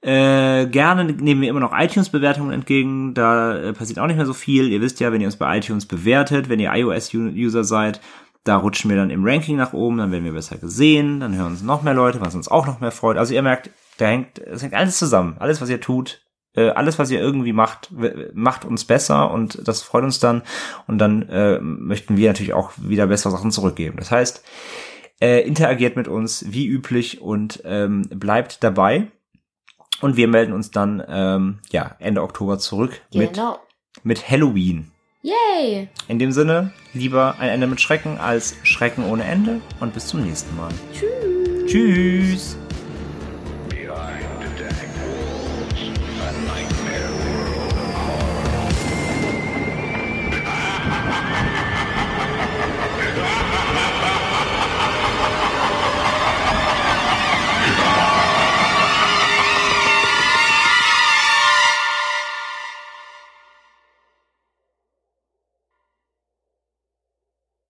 Äh, gerne nehmen wir immer noch iTunes-Bewertungen entgegen, da äh, passiert auch nicht mehr so viel. Ihr wisst ja, wenn ihr uns bei iTunes bewertet, wenn ihr iOS-User seid, da rutschen wir dann im Ranking nach oben, dann werden wir besser gesehen, dann hören uns noch mehr Leute, was uns auch noch mehr freut. Also ihr merkt, da hängt, es hängt alles zusammen. Alles, was ihr tut, Äh, alles, was ihr irgendwie macht, macht uns besser und das freut uns dann. Und dann äh, möchten wir natürlich auch wieder bessere Sachen zurückgeben. Das heißt, äh, interagiert mit uns wie üblich und ähm, bleibt dabei. Und wir melden uns dann ähm, ja Ende Oktober zurück mit, Genau. mit Halloween. Yay! In dem Sinne, lieber ein Ende mit Schrecken als Schrecken ohne Ende und bis zum nächsten Mal. Tschüss. Tschüss.